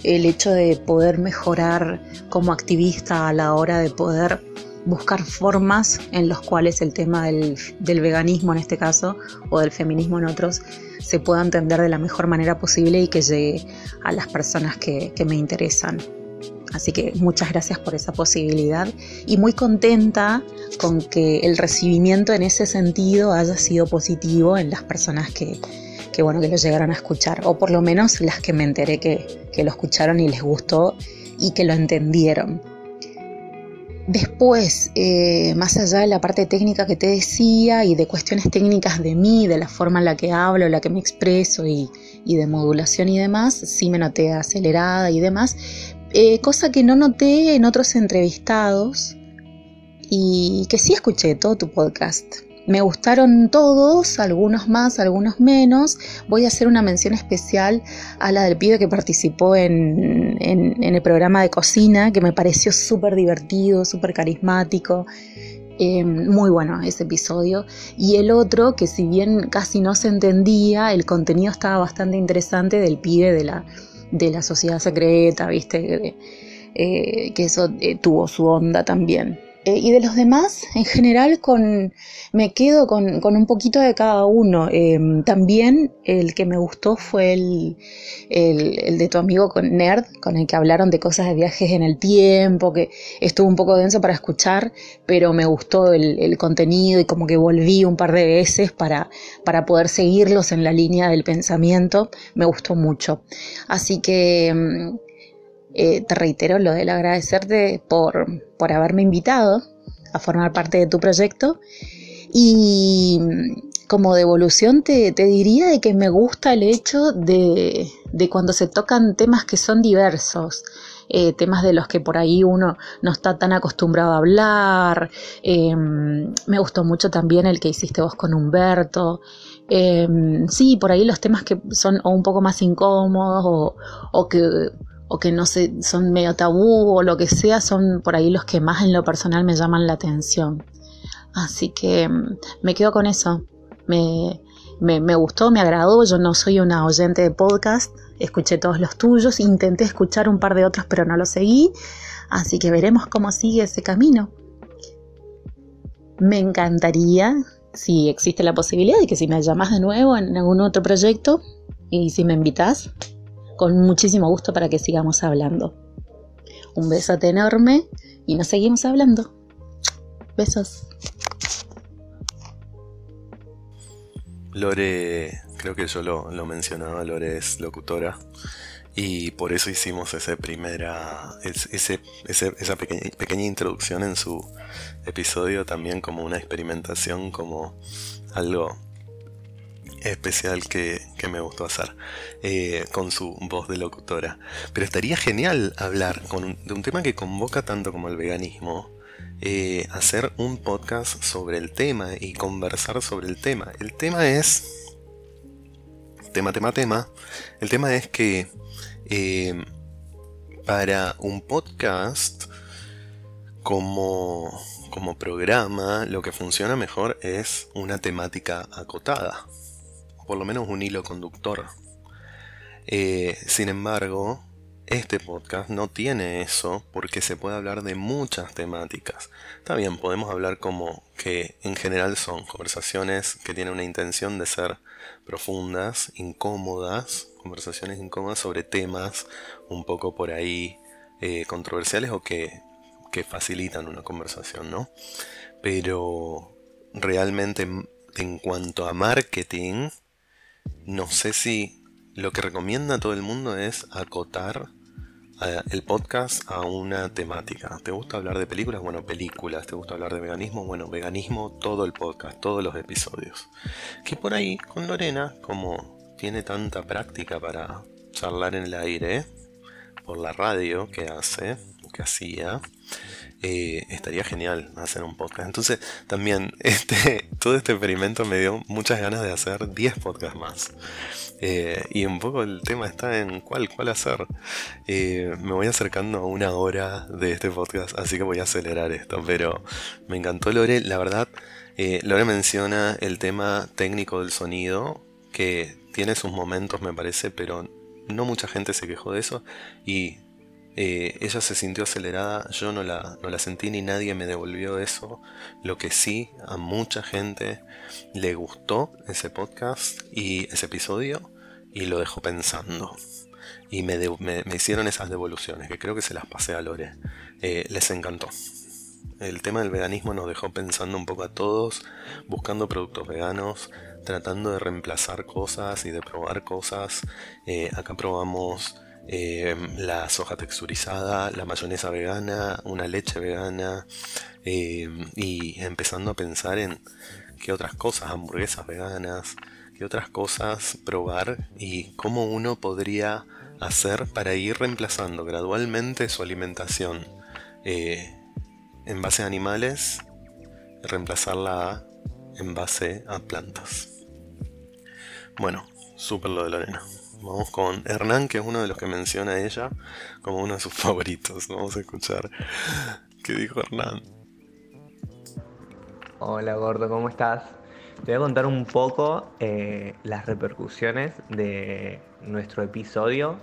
el hecho de poder mejorar como activista a la hora de poder buscar formas en las cuales el tema del, veganismo en este caso o del feminismo en otros se pueda entender de la mejor manera posible y que llegue a las personas que, que me interesan. Así que muchas gracias por esa posibilidad y muy contenta con que el recibimiento en ese sentido haya sido positivo en las personas que, bueno, que lo llegaron a escuchar, o por lo menos las que me enteré que, que lo escucharon y les gustó y que lo entendieron. Después, eh, más allá de la parte técnica que te decía y de cuestiones técnicas de mí, de la forma en la que hablo, la que me expreso y, de modulación y demás, sí me noté acelerada y demás, eh, cosa que no noté en otros entrevistados y que sí escuché todo tu podcast. Me gustaron todos, algunos más, algunos menos. Voy a hacer una mención especial a la del pibe que participó en, el programa de cocina, que me pareció súper divertido, súper carismático. Em, muy bueno ese episodio. Y el otro, que si bien casi no se entendía, el contenido estaba bastante interesante del pibe de la, de la sociedad secreta, ¿viste? Eh, que eso eh, tuvo su onda también. Eh, y de los demás, en general, con, me quedo con, un poquito de cada uno. Eh, también el que me gustó fue el, el, de tu amigo con Nerd, con el que hablaron de cosas de viajes en el tiempo, que estuvo un poco denso para escuchar, pero me gustó el, contenido y como que volví un par de veces para, para poder seguirlos en la línea del pensamiento. Me gustó mucho. Así que mm, eh, te reitero lo del agradecerte por, por haberme invitado a formar parte de tu proyecto y como devolución te, te diría de que me gusta el hecho de, de, cuando se tocan temas que son diversos. Eh, temas de los que por ahí uno no está tan acostumbrado a hablar. Em, me gustó mucho también el que hiciste vos con Humberto. Em, sí, por ahí los temas que son o un poco más incómodos o, o que o que no sé, son medio tabú o lo que sea, son por ahí los que más en lo personal me llaman la atención. Así que mm, me quedo con eso. Me, me, gustó, me agradó. Yo no soy una oyente de podcast, escuché todos los tuyos, intenté escuchar un par de otros, pero no los seguí. Así que veremos cómo sigue ese camino. Me encantaría, si existe la posibilidad, de que si me llamas de nuevo en algún otro proyecto y si me invitas, con muchísimo gusto para que sigamos hablando. Un besote enorme y nos seguimos hablando. Besos. Lore, creo que yo lo, mencionaba, Lore es locutora y por eso hicimos ese primera, ese, esa pequeña, pequeña introducción en su episodio también como una experimentación, como algo especial que, me gustó hacer eh, con su voz de locutora. Pero estaría genial hablar de un tema que convoca tanto como el veganismo. Eh, hacer un podcast sobre el tema y conversar sobre el tema. El tema es... Tema, tema, tema. El tema es que eh, para un podcast como, como programa lo que funciona mejor es una temática acotada por lo menos un hilo conductor. Eh, sin embargo, este podcast no tiene eso porque se puede hablar de muchas temáticas. Está bien, podemos hablar como que en general son conversaciones que tienen una intención de ser profundas, incómodas, conversaciones incómodas sobre temas un poco por ahí eh, controversiales o que, que facilitan una conversación, ¿no? Pero realmente en cuanto a marketing, no sé si lo que recomienda todo el mundo es acotar eh, el podcast a una temática. ¿Te gusta hablar de películas? Bueno, películas. ¿Te gusta hablar de veganismo? Bueno, veganismo, todo el podcast, todos los episodios. Que por ahí, con Lorena, como tiene tanta práctica para charlar en el aire, por la radio que hace, que hacía, eh, estaría genial hacer un podcast. Entonces, también (laughs) este, todo este experimento me dio muchas ganas de hacer 10 podcasts más. Eh, y un poco el tema está en cuál, cuál hacer. Eh, me voy acercando a una hora de este podcast, así que voy a acelerar esto. Pero me encantó Lore, la verdad. Lore menciona el tema técnico del sonido, que tiene sus momentos, me parece, pero no mucha gente se quejó de eso. Y Eh, ella se sintió acelerada, yo no la, no la sentí ni nadie me devolvió eso. Lo que sí, a mucha gente le gustó ese podcast y ese episodio y lo dejó pensando. Y me, hicieron esas devoluciones, que creo que se las pasé a Lore. Eh, les encantó. El tema del veganismo nos dejó pensando un poco a todos, buscando productos veganos, tratando de reemplazar cosas y de probar cosas. Eh, acá probamos eh, la soja texturizada, la mayonesa vegana, una leche vegana eh, y empezando a pensar en qué otras cosas, hamburguesas veganas, qué otras cosas probar y cómo uno podría hacer para ir reemplazando gradualmente su alimentación eh, en base a animales, reemplazarla en base a plantas. Bueno, súper lo de Lorena. Vamos con Hernán, que es uno de los que menciona ella como uno de sus (laughs) favoritos. Vamos a escuchar qué dijo Hernán. Hola gordo, ¿cómo estás? Te voy a contar un poco eh, las repercusiones de nuestro episodio.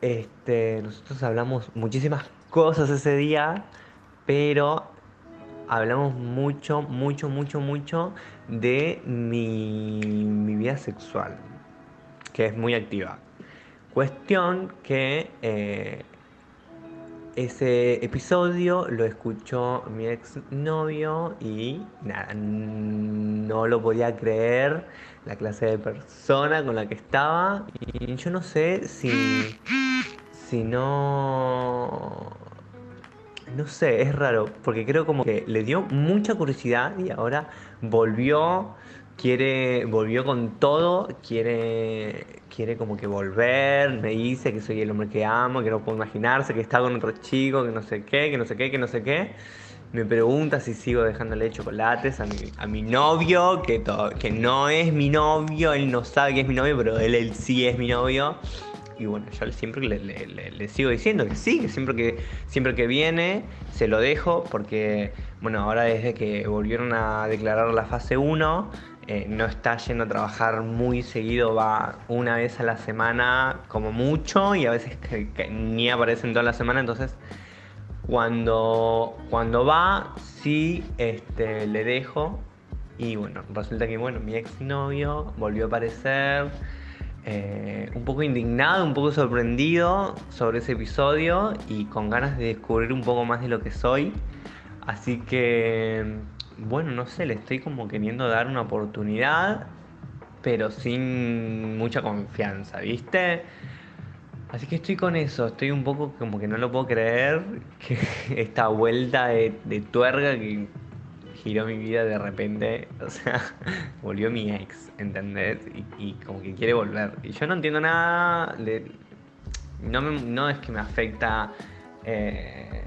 Este, nosotros hablamos muchísimas cosas ese día, pero hablamos mucho, mucho, mucho, mucho de mi, mi vida sexual que es muy activa. Cuestión que eh, ese episodio lo escuchó mi ex novio y nada, no lo podía creer la clase de persona con la que estaba y yo no sé si, si no... No sé, es raro, porque creo como que le dio mucha curiosidad y ahora volvió quiere, volvió con todo, quiere, quiere como que volver, me dice que soy el hombre que amo, que no puedo imaginarse, que está con otro chico, que no sé qué, que no sé qué, que no sé qué. Me pregunta si sigo dejándole chocolates a mi, a mi novio, que, que no es mi novio, él no sabe que es mi novio, pero él, él sí es mi novio. Y bueno, yo siempre le, le, sigo diciendo que sí, que siempre que, siempre que viene se lo dejo, porque bueno, ahora desde que volvieron a declarar la fase 1, eh, no está yendo a trabajar muy seguido, va una vez a la semana como mucho y a veces ni aparece en toda la semana, entonces cuando, cuando va sí este, le dejo y bueno, resulta que bueno, mi exnovio volvió a aparecer. Eh, un poco indignado, un poco sorprendido sobre ese episodio y con ganas de descubrir un poco más de lo que soy. Así que bueno, no sé, le estoy como queriendo dar una oportunidad, pero sin mucha confianza, ¿viste? Así que estoy con eso, estoy un poco como que no lo puedo creer, que (laughs) esta vuelta de, tuerga que giró mi vida de repente, o sea, (laughs) volvió mi ex, ¿entendés? Y, como que quiere volver. Y yo no entiendo nada, no, no es que me afecta eh,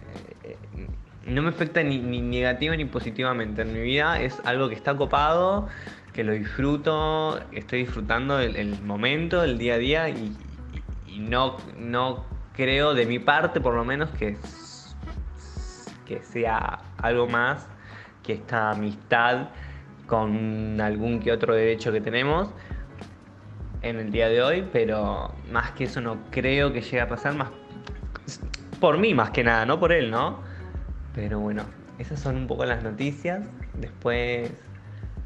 no me afecta ni, negativa ni positivamente. En mi vida es algo que está copado, que lo disfruto, estoy disfrutando el, momento, el día a día y, no, no creo de mi parte por lo menos que, que sea algo más que esta amistad con algún que otro derecho que tenemos en el día de hoy, pero más que eso no creo que llegue a pasar más por mí más que nada, no por él, ¿no? Pero bueno, esas son un poco las noticias. Después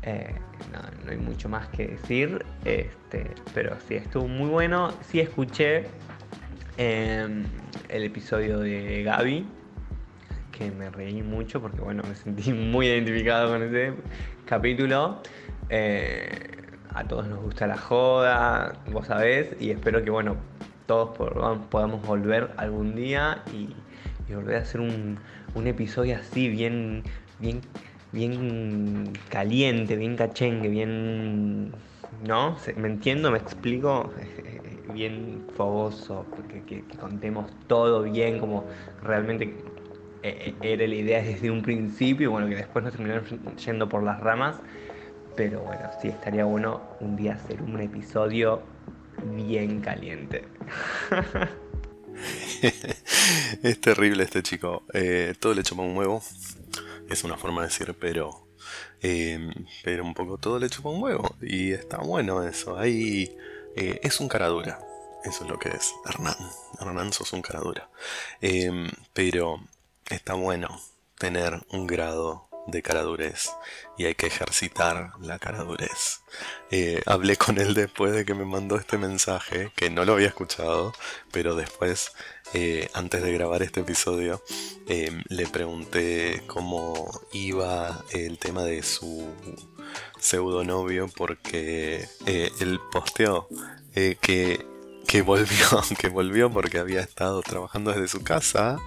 eh, no, hay mucho más que decir. Este, pero sí, estuvo muy bueno. Sí escuché em, el episodio de Gaby. Que me reí mucho porque bueno, me sentí (laughs) muy identificado con ese capítulo. Eh, a todos nos gusta la joda, vos sabés, y espero que bueno, todos podamos volver algún día y volver a hacer un, un episodio así, bien, bien, bien caliente, bien cachengue, bien. ¿No? ¿Me entiendo? ¿Me explico? (laughs) bien fogoso, que, que, contemos todo bien, como realmente eh, era la idea desde un principio, bueno, que después nos terminaron yendo por las ramas, pero bueno, sí, estaría bueno un día hacer un episodio bien caliente. (laughs) es terrible este chico. Eh, todo le chupa un huevo. Es una forma de decir, pero. Em, pero un poco todo le chupa un huevo. Y está bueno eso. Ahí. Eh, es un cara dura. eso es lo que es Hernán. Hernán sos un cara dura. Em, pero está bueno tener un grado de caradurez y hay que ejercitar la caradurez. Eh, hablé con él después de que me mandó este mensaje, que no lo había escuchado, pero después, eh, antes de grabar este episodio, em, le pregunté cómo iba el tema de su pseudo novio porque eh, él posteó que que volvió, (laughs) que volvió porque había estado trabajando desde su casa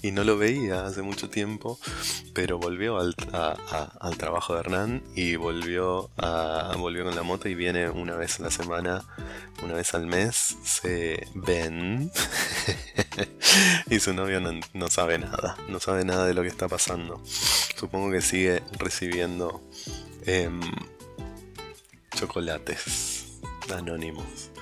y no lo veía hace mucho tiempo, pero volvió al, al trabajo de Hernán y volvió, a, volvió con la moto y viene una vez a la semana, una vez al mes, se ven (laughs) y su novio no, sabe nada, no sabe nada de lo que está pasando. Supongo que sigue recibiendo em, chocolates anónimos.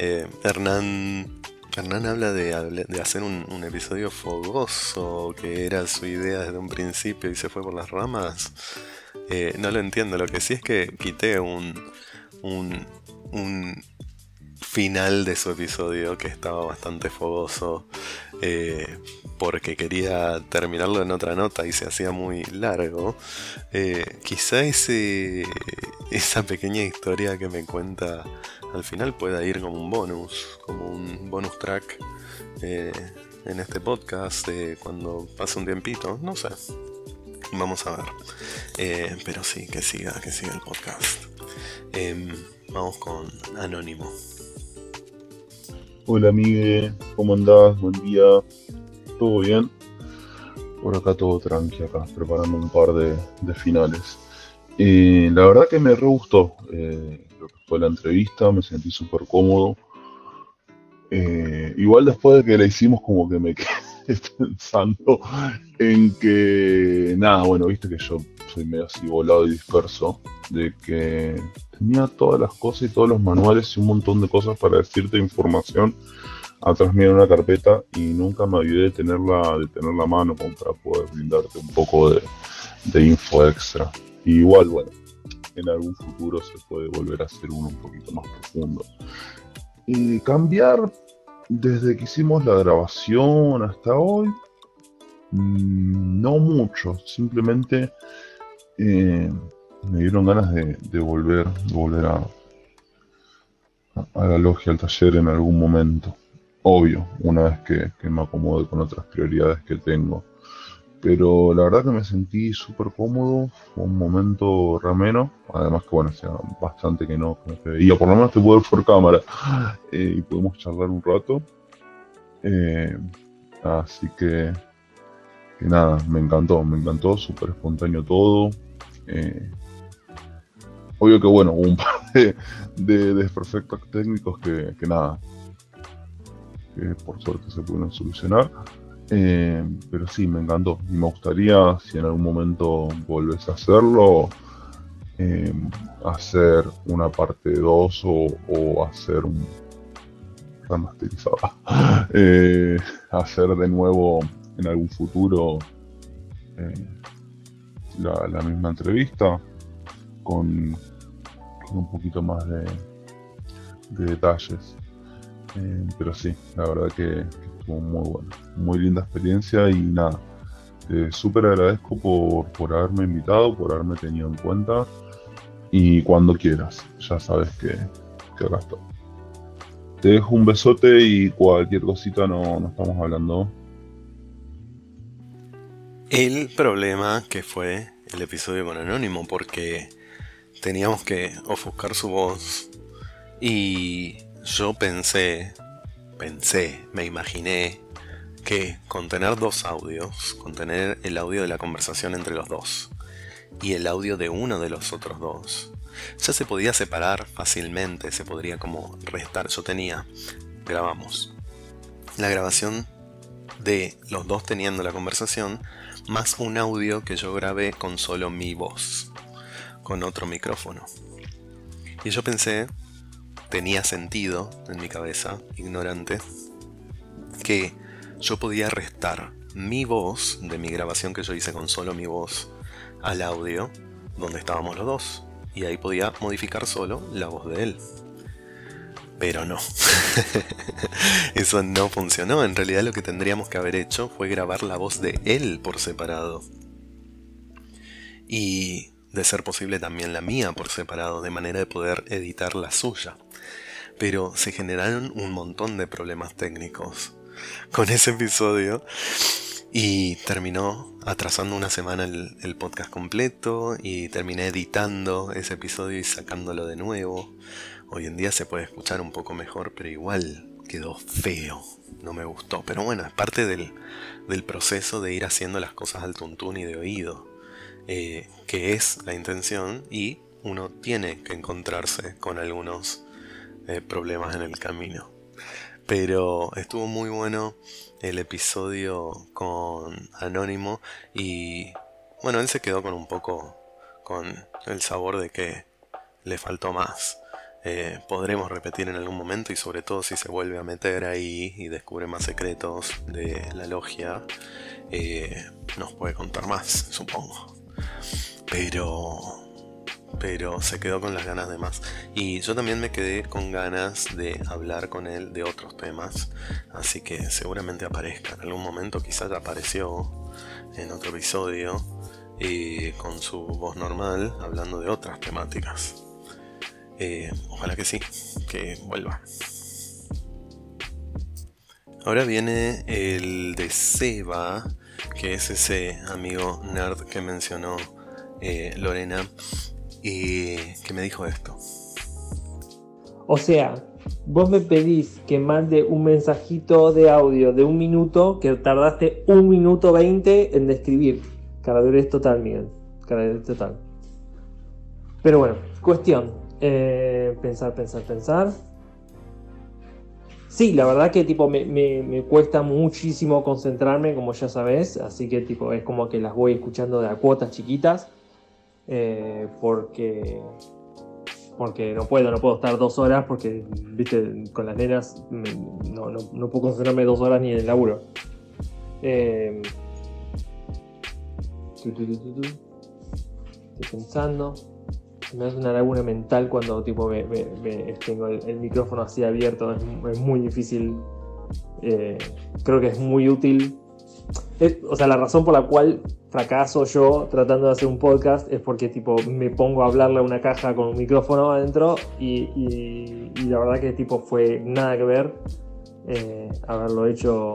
Eh, Hernán, Hernán habla de, hacer un, episodio fogoso, que era su idea desde un principio y se fue por las ramas. Eh, no lo entiendo, lo que sí es que quité un, un, un final de su episodio que estaba bastante fogoso eh, porque quería terminarlo en otra nota y se hacía muy largo. quizá ese, esa pequeña historia que me cuenta al final pueda ir como un bonus, como un bonus track eh, en este podcast cuando pase un tiempito, no sé. Vamos a ver. Eh, pero sí, que siga, que siga el podcast. Em, vamos con Anónimo. Hola amigue, ¿cómo andás? Buen día. ¿Todo bien? Por acá todo tranqui, acá preparando un par de, finales. Eh, la verdad que me re gustó fue la entrevista, me sentí súper cómodo. Eh, igual después de que la hicimos como que me (laughs) quedé pensando en que, nada, bueno, viste que yo soy medio así volado y disperso, de que tenía todas las cosas y todos los manuales y un montón de cosas para decirte información atrás mío en una carpeta y nunca me olvidé de tenerla, de tener la mano para poder brindarte un poco de info extra. igual, bueno, en algún futuro se puede volver a hacer uno un poquito más profundo. Y cambiar desde que hicimos la grabación hasta hoy, mm, no mucho, simplemente eh, me dieron ganas de, volver, volver a, la logia, al taller en algún momento. Obvio, una vez que, que me acomode con otras prioridades que tengo. Pero la verdad que me sentí súper cómodo, fue un momento rameno, además que bueno, hacía bastante que no, y por lo menos te puedo ver por cámara (laughs) eh, y podemos charlar un rato. Eh, así que, que, nada, me encantó, me encantó, súper espontáneo todo. Eh, obvio que bueno, un (laughs) par de, de desperfectos técnicos que, que nada, que por suerte se pudieron solucionar. Eh, pero sí, me encantó. Y me gustaría, si en algún momento volvés a hacerlo, eh, hacer una parte 2 o, hacer un remasterizado. (laughs) Eh, hacer de nuevo en algún futuro la, misma entrevista con, un poquito más de, detalles. pero sí, la verdad que muy bueno. Muy linda experiencia y nada. Te súper agradezco por, por haberme invitado, por haberme tenido en cuenta. Y cuando quieras, ya sabes que, que acá estoy. Te dejo un besote y cualquier cosita no, no estamos hablando. El problema que fue el episodio con Anónimo, porque teníamos que ofuscar su voz y yo pensé pensé, me imaginé que con tener dos audios, con tener el audio de la conversación entre los dos y el audio de uno de los otros dos, ya se podía separar fácilmente, se podría como restar. Yo tenía, grabamos, la grabación de los dos teniendo la conversación, más un audio que yo grabé con solo mi voz, con otro micrófono. Y yo pensé tenía sentido en mi cabeza, ignorante, que yo podía restar mi voz de mi grabación que yo hice con solo mi voz al audio donde estábamos los dos y ahí podía modificar solo la voz de él. Pero no. (laughs) Eso no funcionó. En realidad lo que tendríamos que haber hecho fue grabar la voz de él por separado. Y de ser posible también la mía por separado, de manera de poder editar la suya. Pero se generaron un montón de problemas técnicos con ese episodio y terminó atrasando una semana el, podcast completo y terminé editando ese episodio y sacándolo de nuevo. Hoy en día se puede escuchar un poco mejor, pero igual quedó feo. No me gustó. Pero bueno, es parte del, proceso de ir haciendo las cosas al tuntún y de oído. Eh, que es la intención y uno tiene que encontrarse con algunos eh, problemas en el camino. Pero estuvo muy bueno el episodio con Anónimo y bueno, él se quedó con un poco con el sabor de que le faltó más. Eh, podremos repetir en algún momento y sobre todo si se vuelve a meter ahí y descubre más secretos de la logia, nos puede contar más, supongo. Pero pero se quedó con las ganas de más. Y yo también me quedé con ganas de hablar con él de otros temas, así que seguramente aparezca en algún momento, quizás apareció en otro episodio eh, con su voz normal hablando de otras temáticas. Eh, ojalá que sí, que vuelva. Ahora viene el de Seba, que es ese amigo nerd que mencionó eh, Lorena, y que me dijo esto. O sea, vos me pedís que mande un mensajito de audio de un minuto que tardaste un minuto veinte en describir. Caradurez total, Miguel. Caradurez total. Pero bueno, cuestión. Eh, pensar, pensar, pensar. Sí, la verdad que tipo me, me, cuesta muchísimo concentrarme, como ya sabes, así que tipo es como que las voy escuchando de a cuotas chiquitas. Eh, porque porque no puedo, no puedo estar dos horas porque, viste, con las nenas no, no, puedo concentrarme dos horas ni en el laburo. Eh, estoy pensando. Me hace una laguna mental cuando tipo me, tengo el, micrófono así abierto. Es, muy difícil. Eh, creo que es muy útil. o sea, la razón por la cual fracaso yo tratando de hacer un podcast es porque tipo me pongo a hablarle a una caja con un micrófono adentro y, la verdad que tipo fue nada que ver eh, haberlo hecho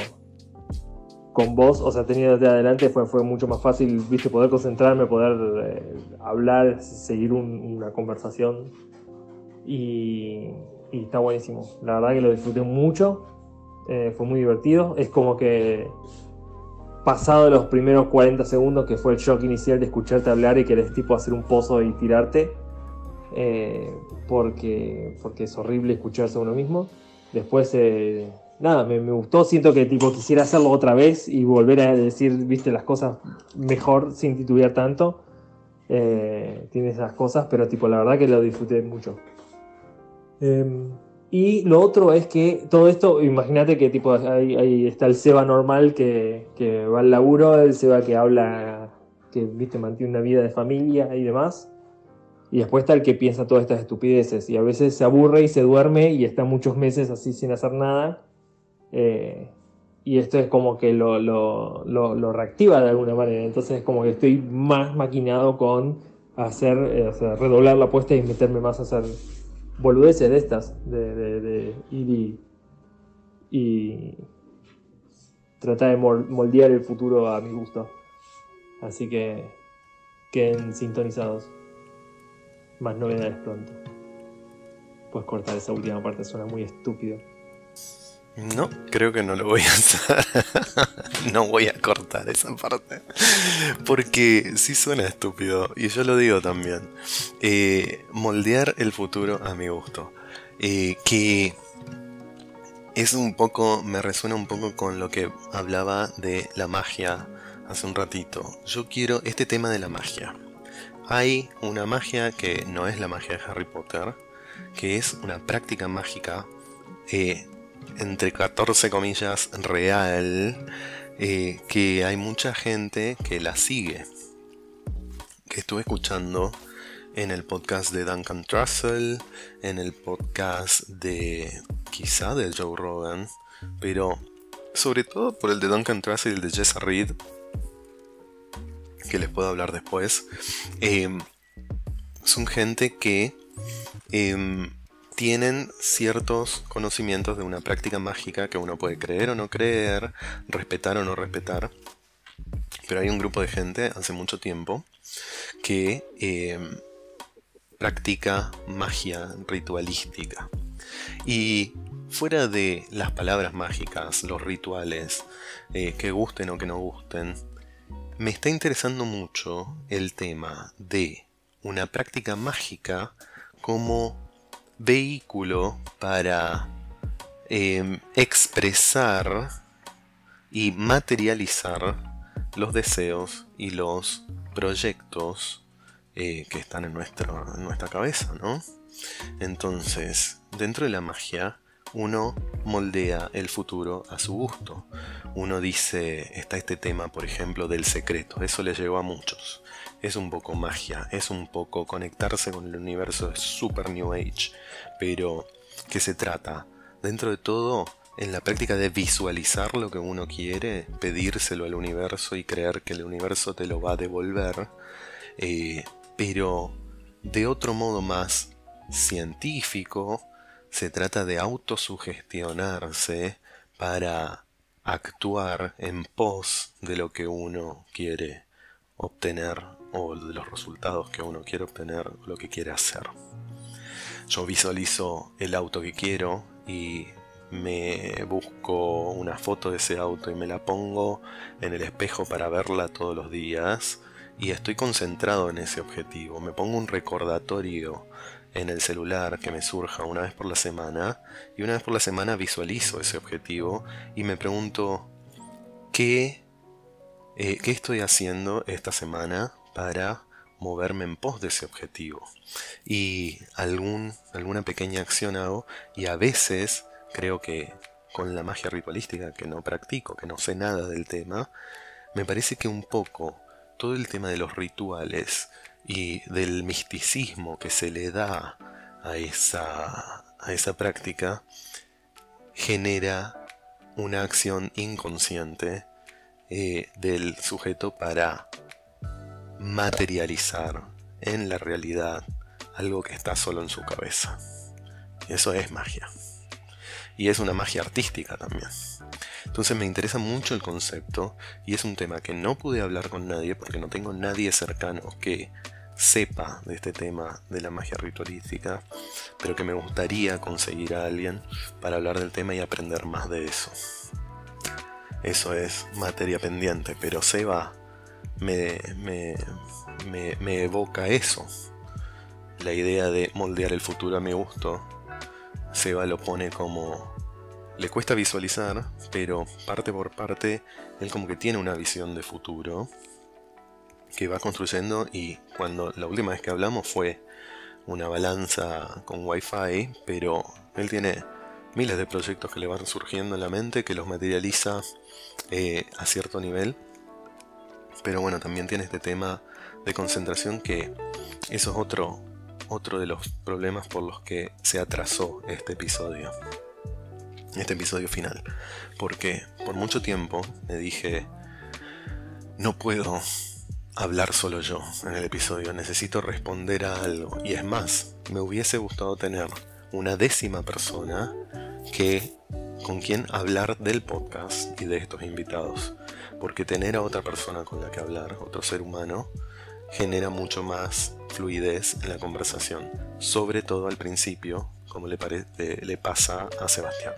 con voz, o sea, tenido desde adelante fue, fue mucho más fácil, viste, poder concentrarme, poder eh, hablar, seguir una conversación y, está buenísimo. La verdad que lo disfruté mucho, eh, fue muy divertido, es como que pasado los primeros 40 segundos, que fue el shock inicial de escucharte hablar y querés tipo hacer un pozo y tirarte, eh, porque, porque es horrible escucharse uno mismo. Después, eh, nada, me, gustó, siento que tipo quisiera hacerlo otra vez y volver a decir, viste, las cosas mejor sin titubear tanto. Eh, tiene esas cosas, pero tipo la verdad que lo disfruté mucho. Em, y lo otro es que todo esto, imagínate que tipo ahí, está el Seba normal que, va al laburo, el Seba que habla, que viste, mantiene una vida de familia y demás. Y después está el que piensa todas estas estupideces y a veces se aburre y se duerme y está muchos meses así sin hacer nada. Eh, y esto es como que lo, lo, reactiva de alguna manera. Entonces es como que estoy más maquinado con hacer, eh, redoblar la apuesta y meterme más a hacer boludeces de estas, de, ir y, tratar de moldear el futuro a mi gusto. Así que queden sintonizados. Más novedades pronto. Puedes cortar esa última parte, suena muy estúpido. No, creo que no lo voy a hacer. (laughs) no voy a cortar esa parte. Porque sí suena estúpido. Y yo lo digo también. Eh, moldear el futuro a mi gusto. Eh, que es un poco, me resuena un poco con lo que hablaba de la magia hace un ratito. Yo quiero este tema de la magia. Hay una magia que no es la magia de Harry Potter, que es una práctica mágica eh, entre 14 comillas, real, eh, que hay mucha gente que la sigue. Que estuve escuchando en el podcast de Duncan Trussell, en el podcast de quizá de Joe Rogan, pero sobre todo por el de Duncan Trussell y el de Jessa Reed, que les puedo hablar después. Em, son gente que em, tienen ciertos conocimientos de una práctica mágica que uno puede creer o no creer, respetar o no respetar. Pero hay un grupo de gente hace mucho tiempo que em, practica magia ritualística. Y fuera de las palabras mágicas, los rituales, eh, que gusten o que no gusten, me está interesando mucho el tema de una práctica mágica como vehículo para em, expresar y materializar los deseos y los proyectos eh, que están en, en nuestra cabeza, ¿no? Entonces, dentro de la magia, uno moldea el futuro a su gusto. Uno dice, está este tema, por ejemplo, del secreto, eso le llegó a muchos. Es un poco magia, es un poco conectarse con el universo de Super New Age, pero ¿qué se trata? Dentro de todo, en la práctica de visualizar lo que uno quiere, pedírselo al universo y creer que el universo te lo va a devolver, eh, pero de otro modo más científico, se trata de autosugestionarse para actuar en pos de lo que uno quiere obtener o de los resultados que uno quiere obtener o lo que quiere hacer. Yo visualizo el auto que quiero y me busco una foto de ese auto y me la pongo en el espejo para verla todos los días y estoy concentrado en ese objetivo. Me pongo un recordatorio en el celular que me surja una vez por la semana y una vez por la semana visualizo ese objetivo y me pregunto qué, eh, qué estoy haciendo esta semana para moverme en pos de ese objetivo. Y algún, alguna pequeña acción hago y a veces creo que con la magia ritualística que no practico, que no sé nada del tema, me parece que un poco todo el tema de los rituales y del misticismo que se le da a esa, a esa práctica genera una acción inconsciente eh, del sujeto para materializar en la realidad algo que está solo en su cabeza. Eso es magia. Y es una magia artística también. Entonces me interesa mucho el concepto y es un tema que no pude hablar con nadie porque no tengo nadie cercano que sepa de este tema de la magia ritualística, pero que me gustaría conseguir a alguien para hablar del tema y aprender más de eso. Eso es materia pendiente, pero Seba me, me, me, me evoca eso. La idea de moldear el futuro a mi gusto. Seba lo pone como... Le cuesta visualizar, pero parte por parte, él como que tiene una visión de futuro que va construyendo y cuando la última vez que hablamos fue una balanza con wifi, pero él tiene miles de proyectos que le van surgiendo en la mente, que los materializa eh, a cierto nivel. Pero bueno, también tiene este tema de concentración que eso es otro, otro de los problemas por los que se atrasó este episodio. Este episodio final. Porque por mucho tiempo me dije, no puedo hablar solo yo en el episodio, necesito responder a algo. Y es más, me hubiese gustado tener una décima persona que con quien hablar del podcast y de estos invitados. Porque tener a otra persona con la que hablar, otro ser humano, genera mucho más fluidez en la conversación. Sobre todo al principio, como le, pasa a Sebastián.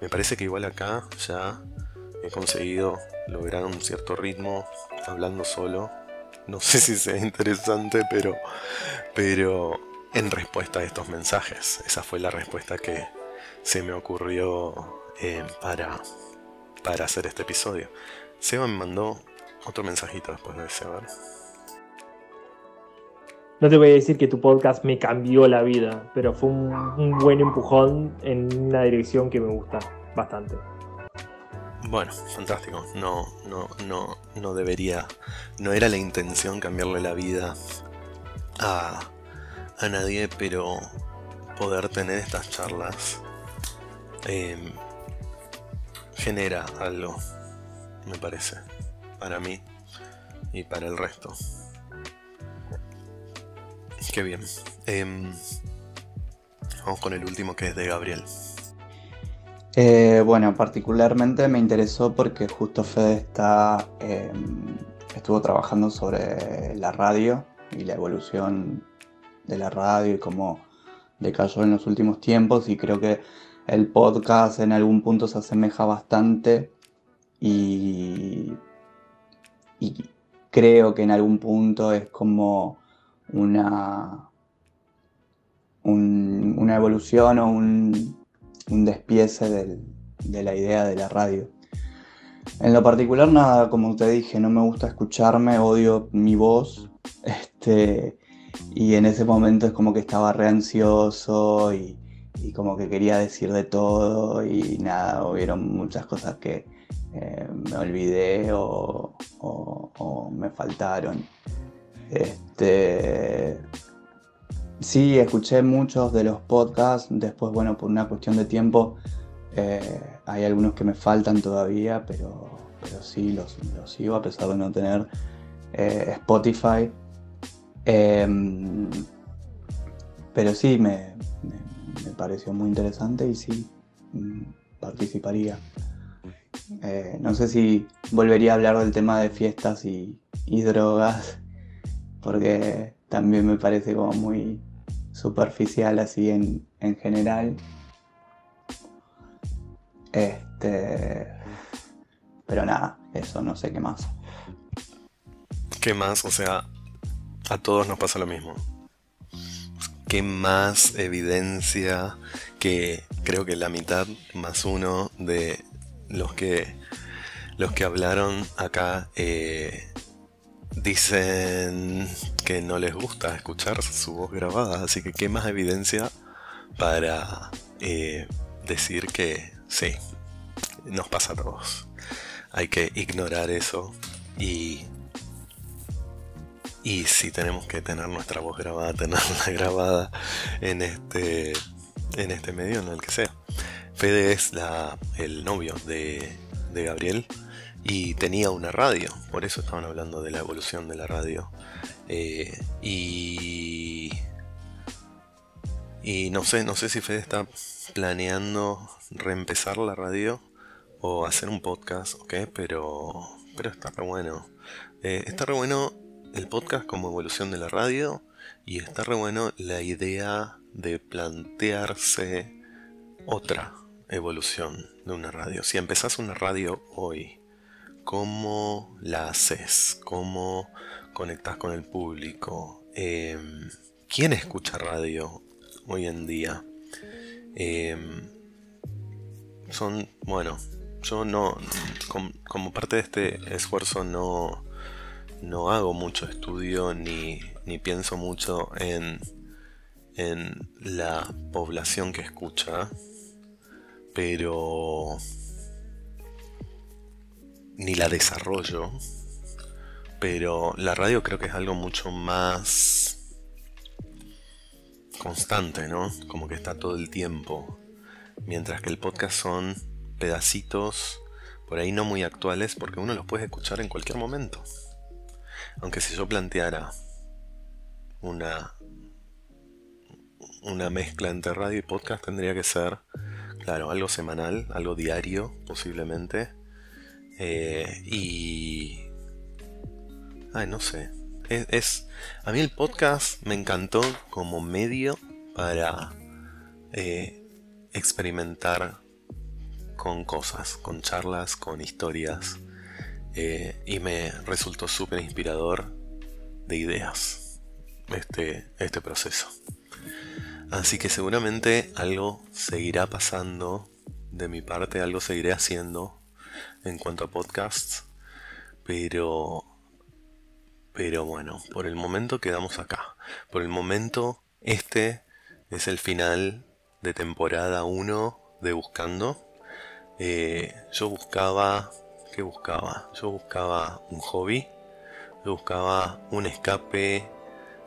Me parece que igual acá ya he conseguido lograr un cierto ritmo hablando solo. No sé si sea interesante, pero, pero en respuesta a estos mensajes. Esa fue la respuesta que se me ocurrió eh, para, para hacer este episodio. Seba me mandó otro mensajito después de ese, ver. No te voy a decir que tu podcast me cambió la vida, pero fue un, un buen empujón en una dirección que me gusta bastante. Bueno, fantástico. No, no, no, no debería. No era la intención cambiarle la vida a, a nadie, pero poder tener estas charlas em, genera algo, me parece, para mí y para el resto. Qué bien. Em, vamos con el último que es de Gabriel. Eh, bueno, particularmente me interesó porque justo Fede está, em, estuvo trabajando sobre la radio y la evolución de la radio y cómo decayó en los últimos tiempos y creo que el podcast en algún punto se asemeja bastante y, y creo que en algún punto es como una, una evolución o un, un despiece de la idea de la radio. En lo particular, nada, como te dije, no me gusta escucharme, odio mi voz. Este, y en ese momento es como que estaba re ansioso y, como que quería decir de todo y nada, hubieron muchas cosas que eh, me olvidé o, me faltaron. Este, sí, escuché muchos de los podcasts, después, bueno, por una cuestión de tiempo, eh, hay algunos que me faltan todavía, pero, pero sí, los, sigo a pesar de no tener eh, Spotify. Em, pero sí, me, pareció muy interesante y sí, mm, participaría. Eh, no sé si volvería a hablar del tema de fiestas y, drogas, porque también me parece como muy superficial así en, en general. Este, pero nada, eso no sé qué más. ¿Qué más? O sea, a todos nos pasa lo mismo. ¿Qué más evidencia que creo que la mitad más uno de los que los que hablaron acá eh, dicen que no les gusta escuchar su voz grabada, así que qué más evidencia para eh, decir que sí, nos pasa a todos. Hay que ignorar eso y y si tenemos que tener nuestra voz grabada, (laughs) tenerla grabada en este, en este medio, en el que sea. Fede es la, el novio de, Gabriel y tenía una radio, por eso estaban hablando de la evolución de la radio. Eh, y, y no sé, no sé si Fede está planeando reempezar la radio o hacer un podcast, ok, pero, pero está re bueno. Eh, está re bueno el podcast como evolución de la radio y está re bueno la idea de plantearse otra evolución de una radio. Si empezás una radio hoy, ¿cómo la haces? ¿Cómo conectas con el público? Em, ¿Quién escucha radio hoy en día? Em, son, bueno, yo no, como parte de este esfuerzo no no hago mucho estudio ni, pienso mucho en, en la población que escucha, pero ni la desarrollo, pero la radio creo que es algo mucho más constante, ¿no? Como que está todo el tiempo, mientras que el podcast son pedacitos por ahí no muy actuales porque uno los puede escuchar en cualquier momento. Aunque si yo planteara una, una mezcla entre radio y podcast tendría que ser, claro, algo semanal, algo diario posiblemente. Eh, y... Ay, no sé. Es, a mí el podcast me encantó como medio para eh, experimentar con cosas, con charlas, con historias. Eh, y me resultó súper inspirador de ideas este, este proceso. Así que seguramente algo seguirá pasando de mi parte, algo seguiré haciendo en cuanto a podcasts, pero pero bueno, por el momento quedamos acá. Por el momento este es el final de temporada 1 de Buscando. Eh, yo buscaba ¿Qué buscaba? Yo buscaba un hobby, yo buscaba un escape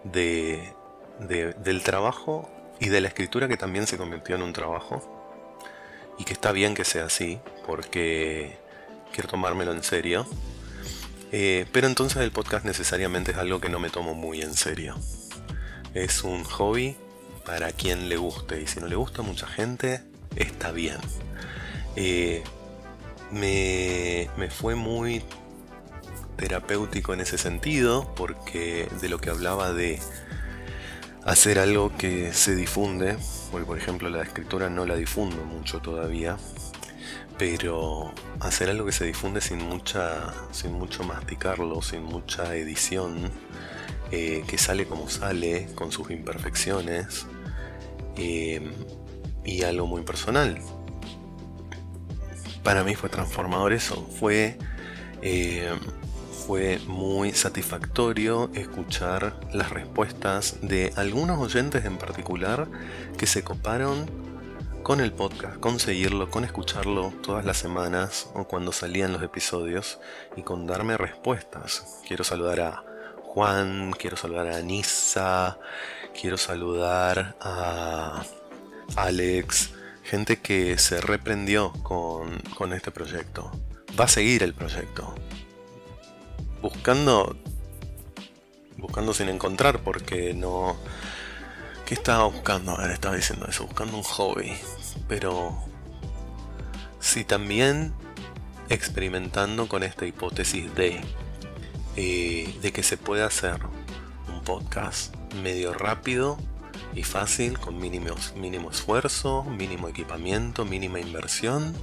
de, del trabajo y de la escritura que también se convirtió en un trabajo. Y que está bien que sea así, porque quiero tomármelo en serio. Eh, pero entonces el podcast necesariamente es algo que no me tomo muy en serio. Es un hobby para quien le guste. Y si no le gusta a mucha gente, está bien. Eh, me, me fue muy terapéutico en ese sentido, porque de lo que hablaba de hacer algo que se difunde, porque por ejemplo la escritura no la difundo mucho todavía, pero hacer algo que se difunde sin mucha, sin mucho masticarlo, sin mucha edición, eh, que sale como sale, con sus imperfecciones, eh, y algo muy personal. Para mí fue transformador eso, fue eh, fue muy satisfactorio escuchar las respuestas de algunos oyentes en particular que se coparon con el podcast, con seguirlo, con escucharlo todas las semanas o cuando salían los episodios y con darme respuestas. Quiero saludar a Juan, quiero saludar a Anissa, quiero saludar a Alex, gente que se reprendió con, con este proyecto. Va a seguir el proyecto buscando buscando sin encontrar porque no ¿qué estaba buscando? A ver, estaba diciendo eso, buscando un hobby, pero sí también experimentando con esta hipótesis de eh, de que se puede hacer un podcast medio rápido y fácil con mínimo, mínimo esfuerzo, mínimo equipamiento, mínima inversión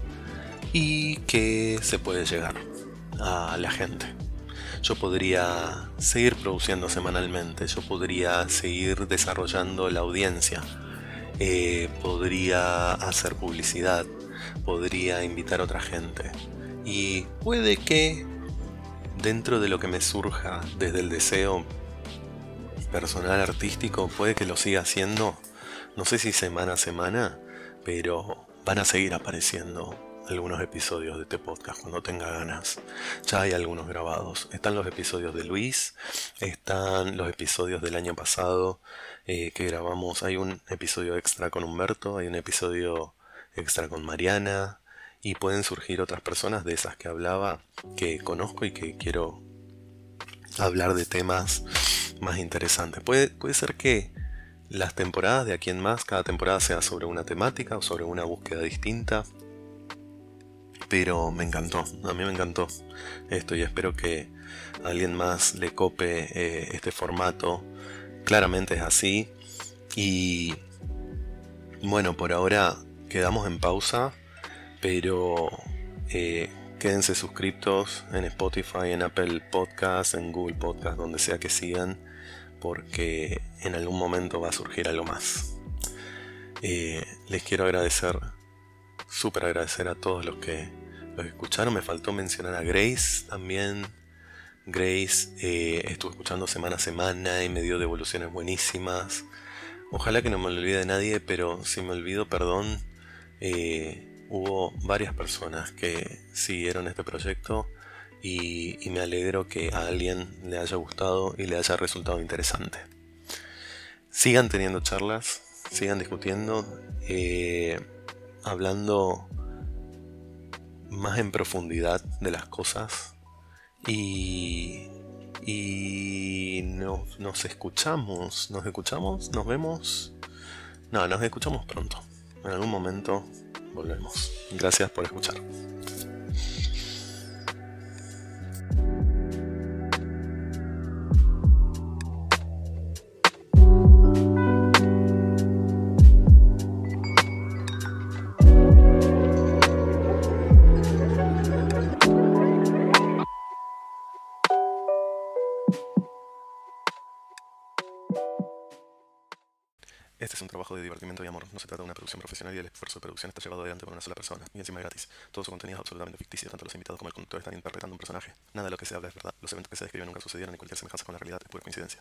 y que se puede llegar a la gente yo podría seguir produciendo semanalmente, yo podría seguir desarrollando la audiencia, eh, podría hacer publicidad, podría invitar a otra gente. Y puede que dentro de lo que me surja desde el deseo personal artístico, puede que lo siga haciendo, no sé si semana a semana, pero van a seguir apareciendo algunos episodios de este podcast cuando tenga ganas. Ya hay algunos grabados. Están los episodios de Luis, están los episodios del año pasado eh, que grabamos. Hay un episodio extra con Humberto, hay un episodio extra con Mariana y pueden surgir otras personas de esas que hablaba que conozco y que quiero hablar de temas más interesantes. Puede, puede ser que las temporadas de aquí en más, cada temporada sea sobre una temática o sobre una búsqueda distinta pero me encantó, a mí me encantó esto y espero que a alguien más le cope eh, este formato. Claramente es así y bueno, por ahora quedamos en pausa, pero eh, quédense suscriptos en Spotify, en Apple Podcast, en Google Podcast, donde sea que sigan, porque en algún momento va a surgir algo más. Eh, les quiero agradecer, súper agradecer a todos los que los escucharon. Me faltó mencionar a Grace también. Grace eh, estuvo escuchando semana a semana y me dio devoluciones buenísimas. Ojalá que no me olvide de nadie, pero si me olvido, perdón. Eh, hubo varias personas que siguieron este proyecto y, me alegro que a alguien le haya gustado y le haya resultado interesante. Sigan teniendo charlas, sigan discutiendo, eh, hablando más en profundidad de las cosas y, y nos escuchamos, nos escuchamos, nos vemos. No, nos escuchamos pronto. En algún momento volvemos. Gracias por escuchar. No se trata de una producción profesional y el esfuerzo de producción está llevado adelante por una sola persona, y encima gratis. Todo su contenido es absolutamente ficticio, tanto los invitados como el conductor están interpretando un personaje. Nada de lo que se habla es verdad. Los eventos que se describen nunca sucedieron y cualquier semejanza con la realidad es pura coincidencia.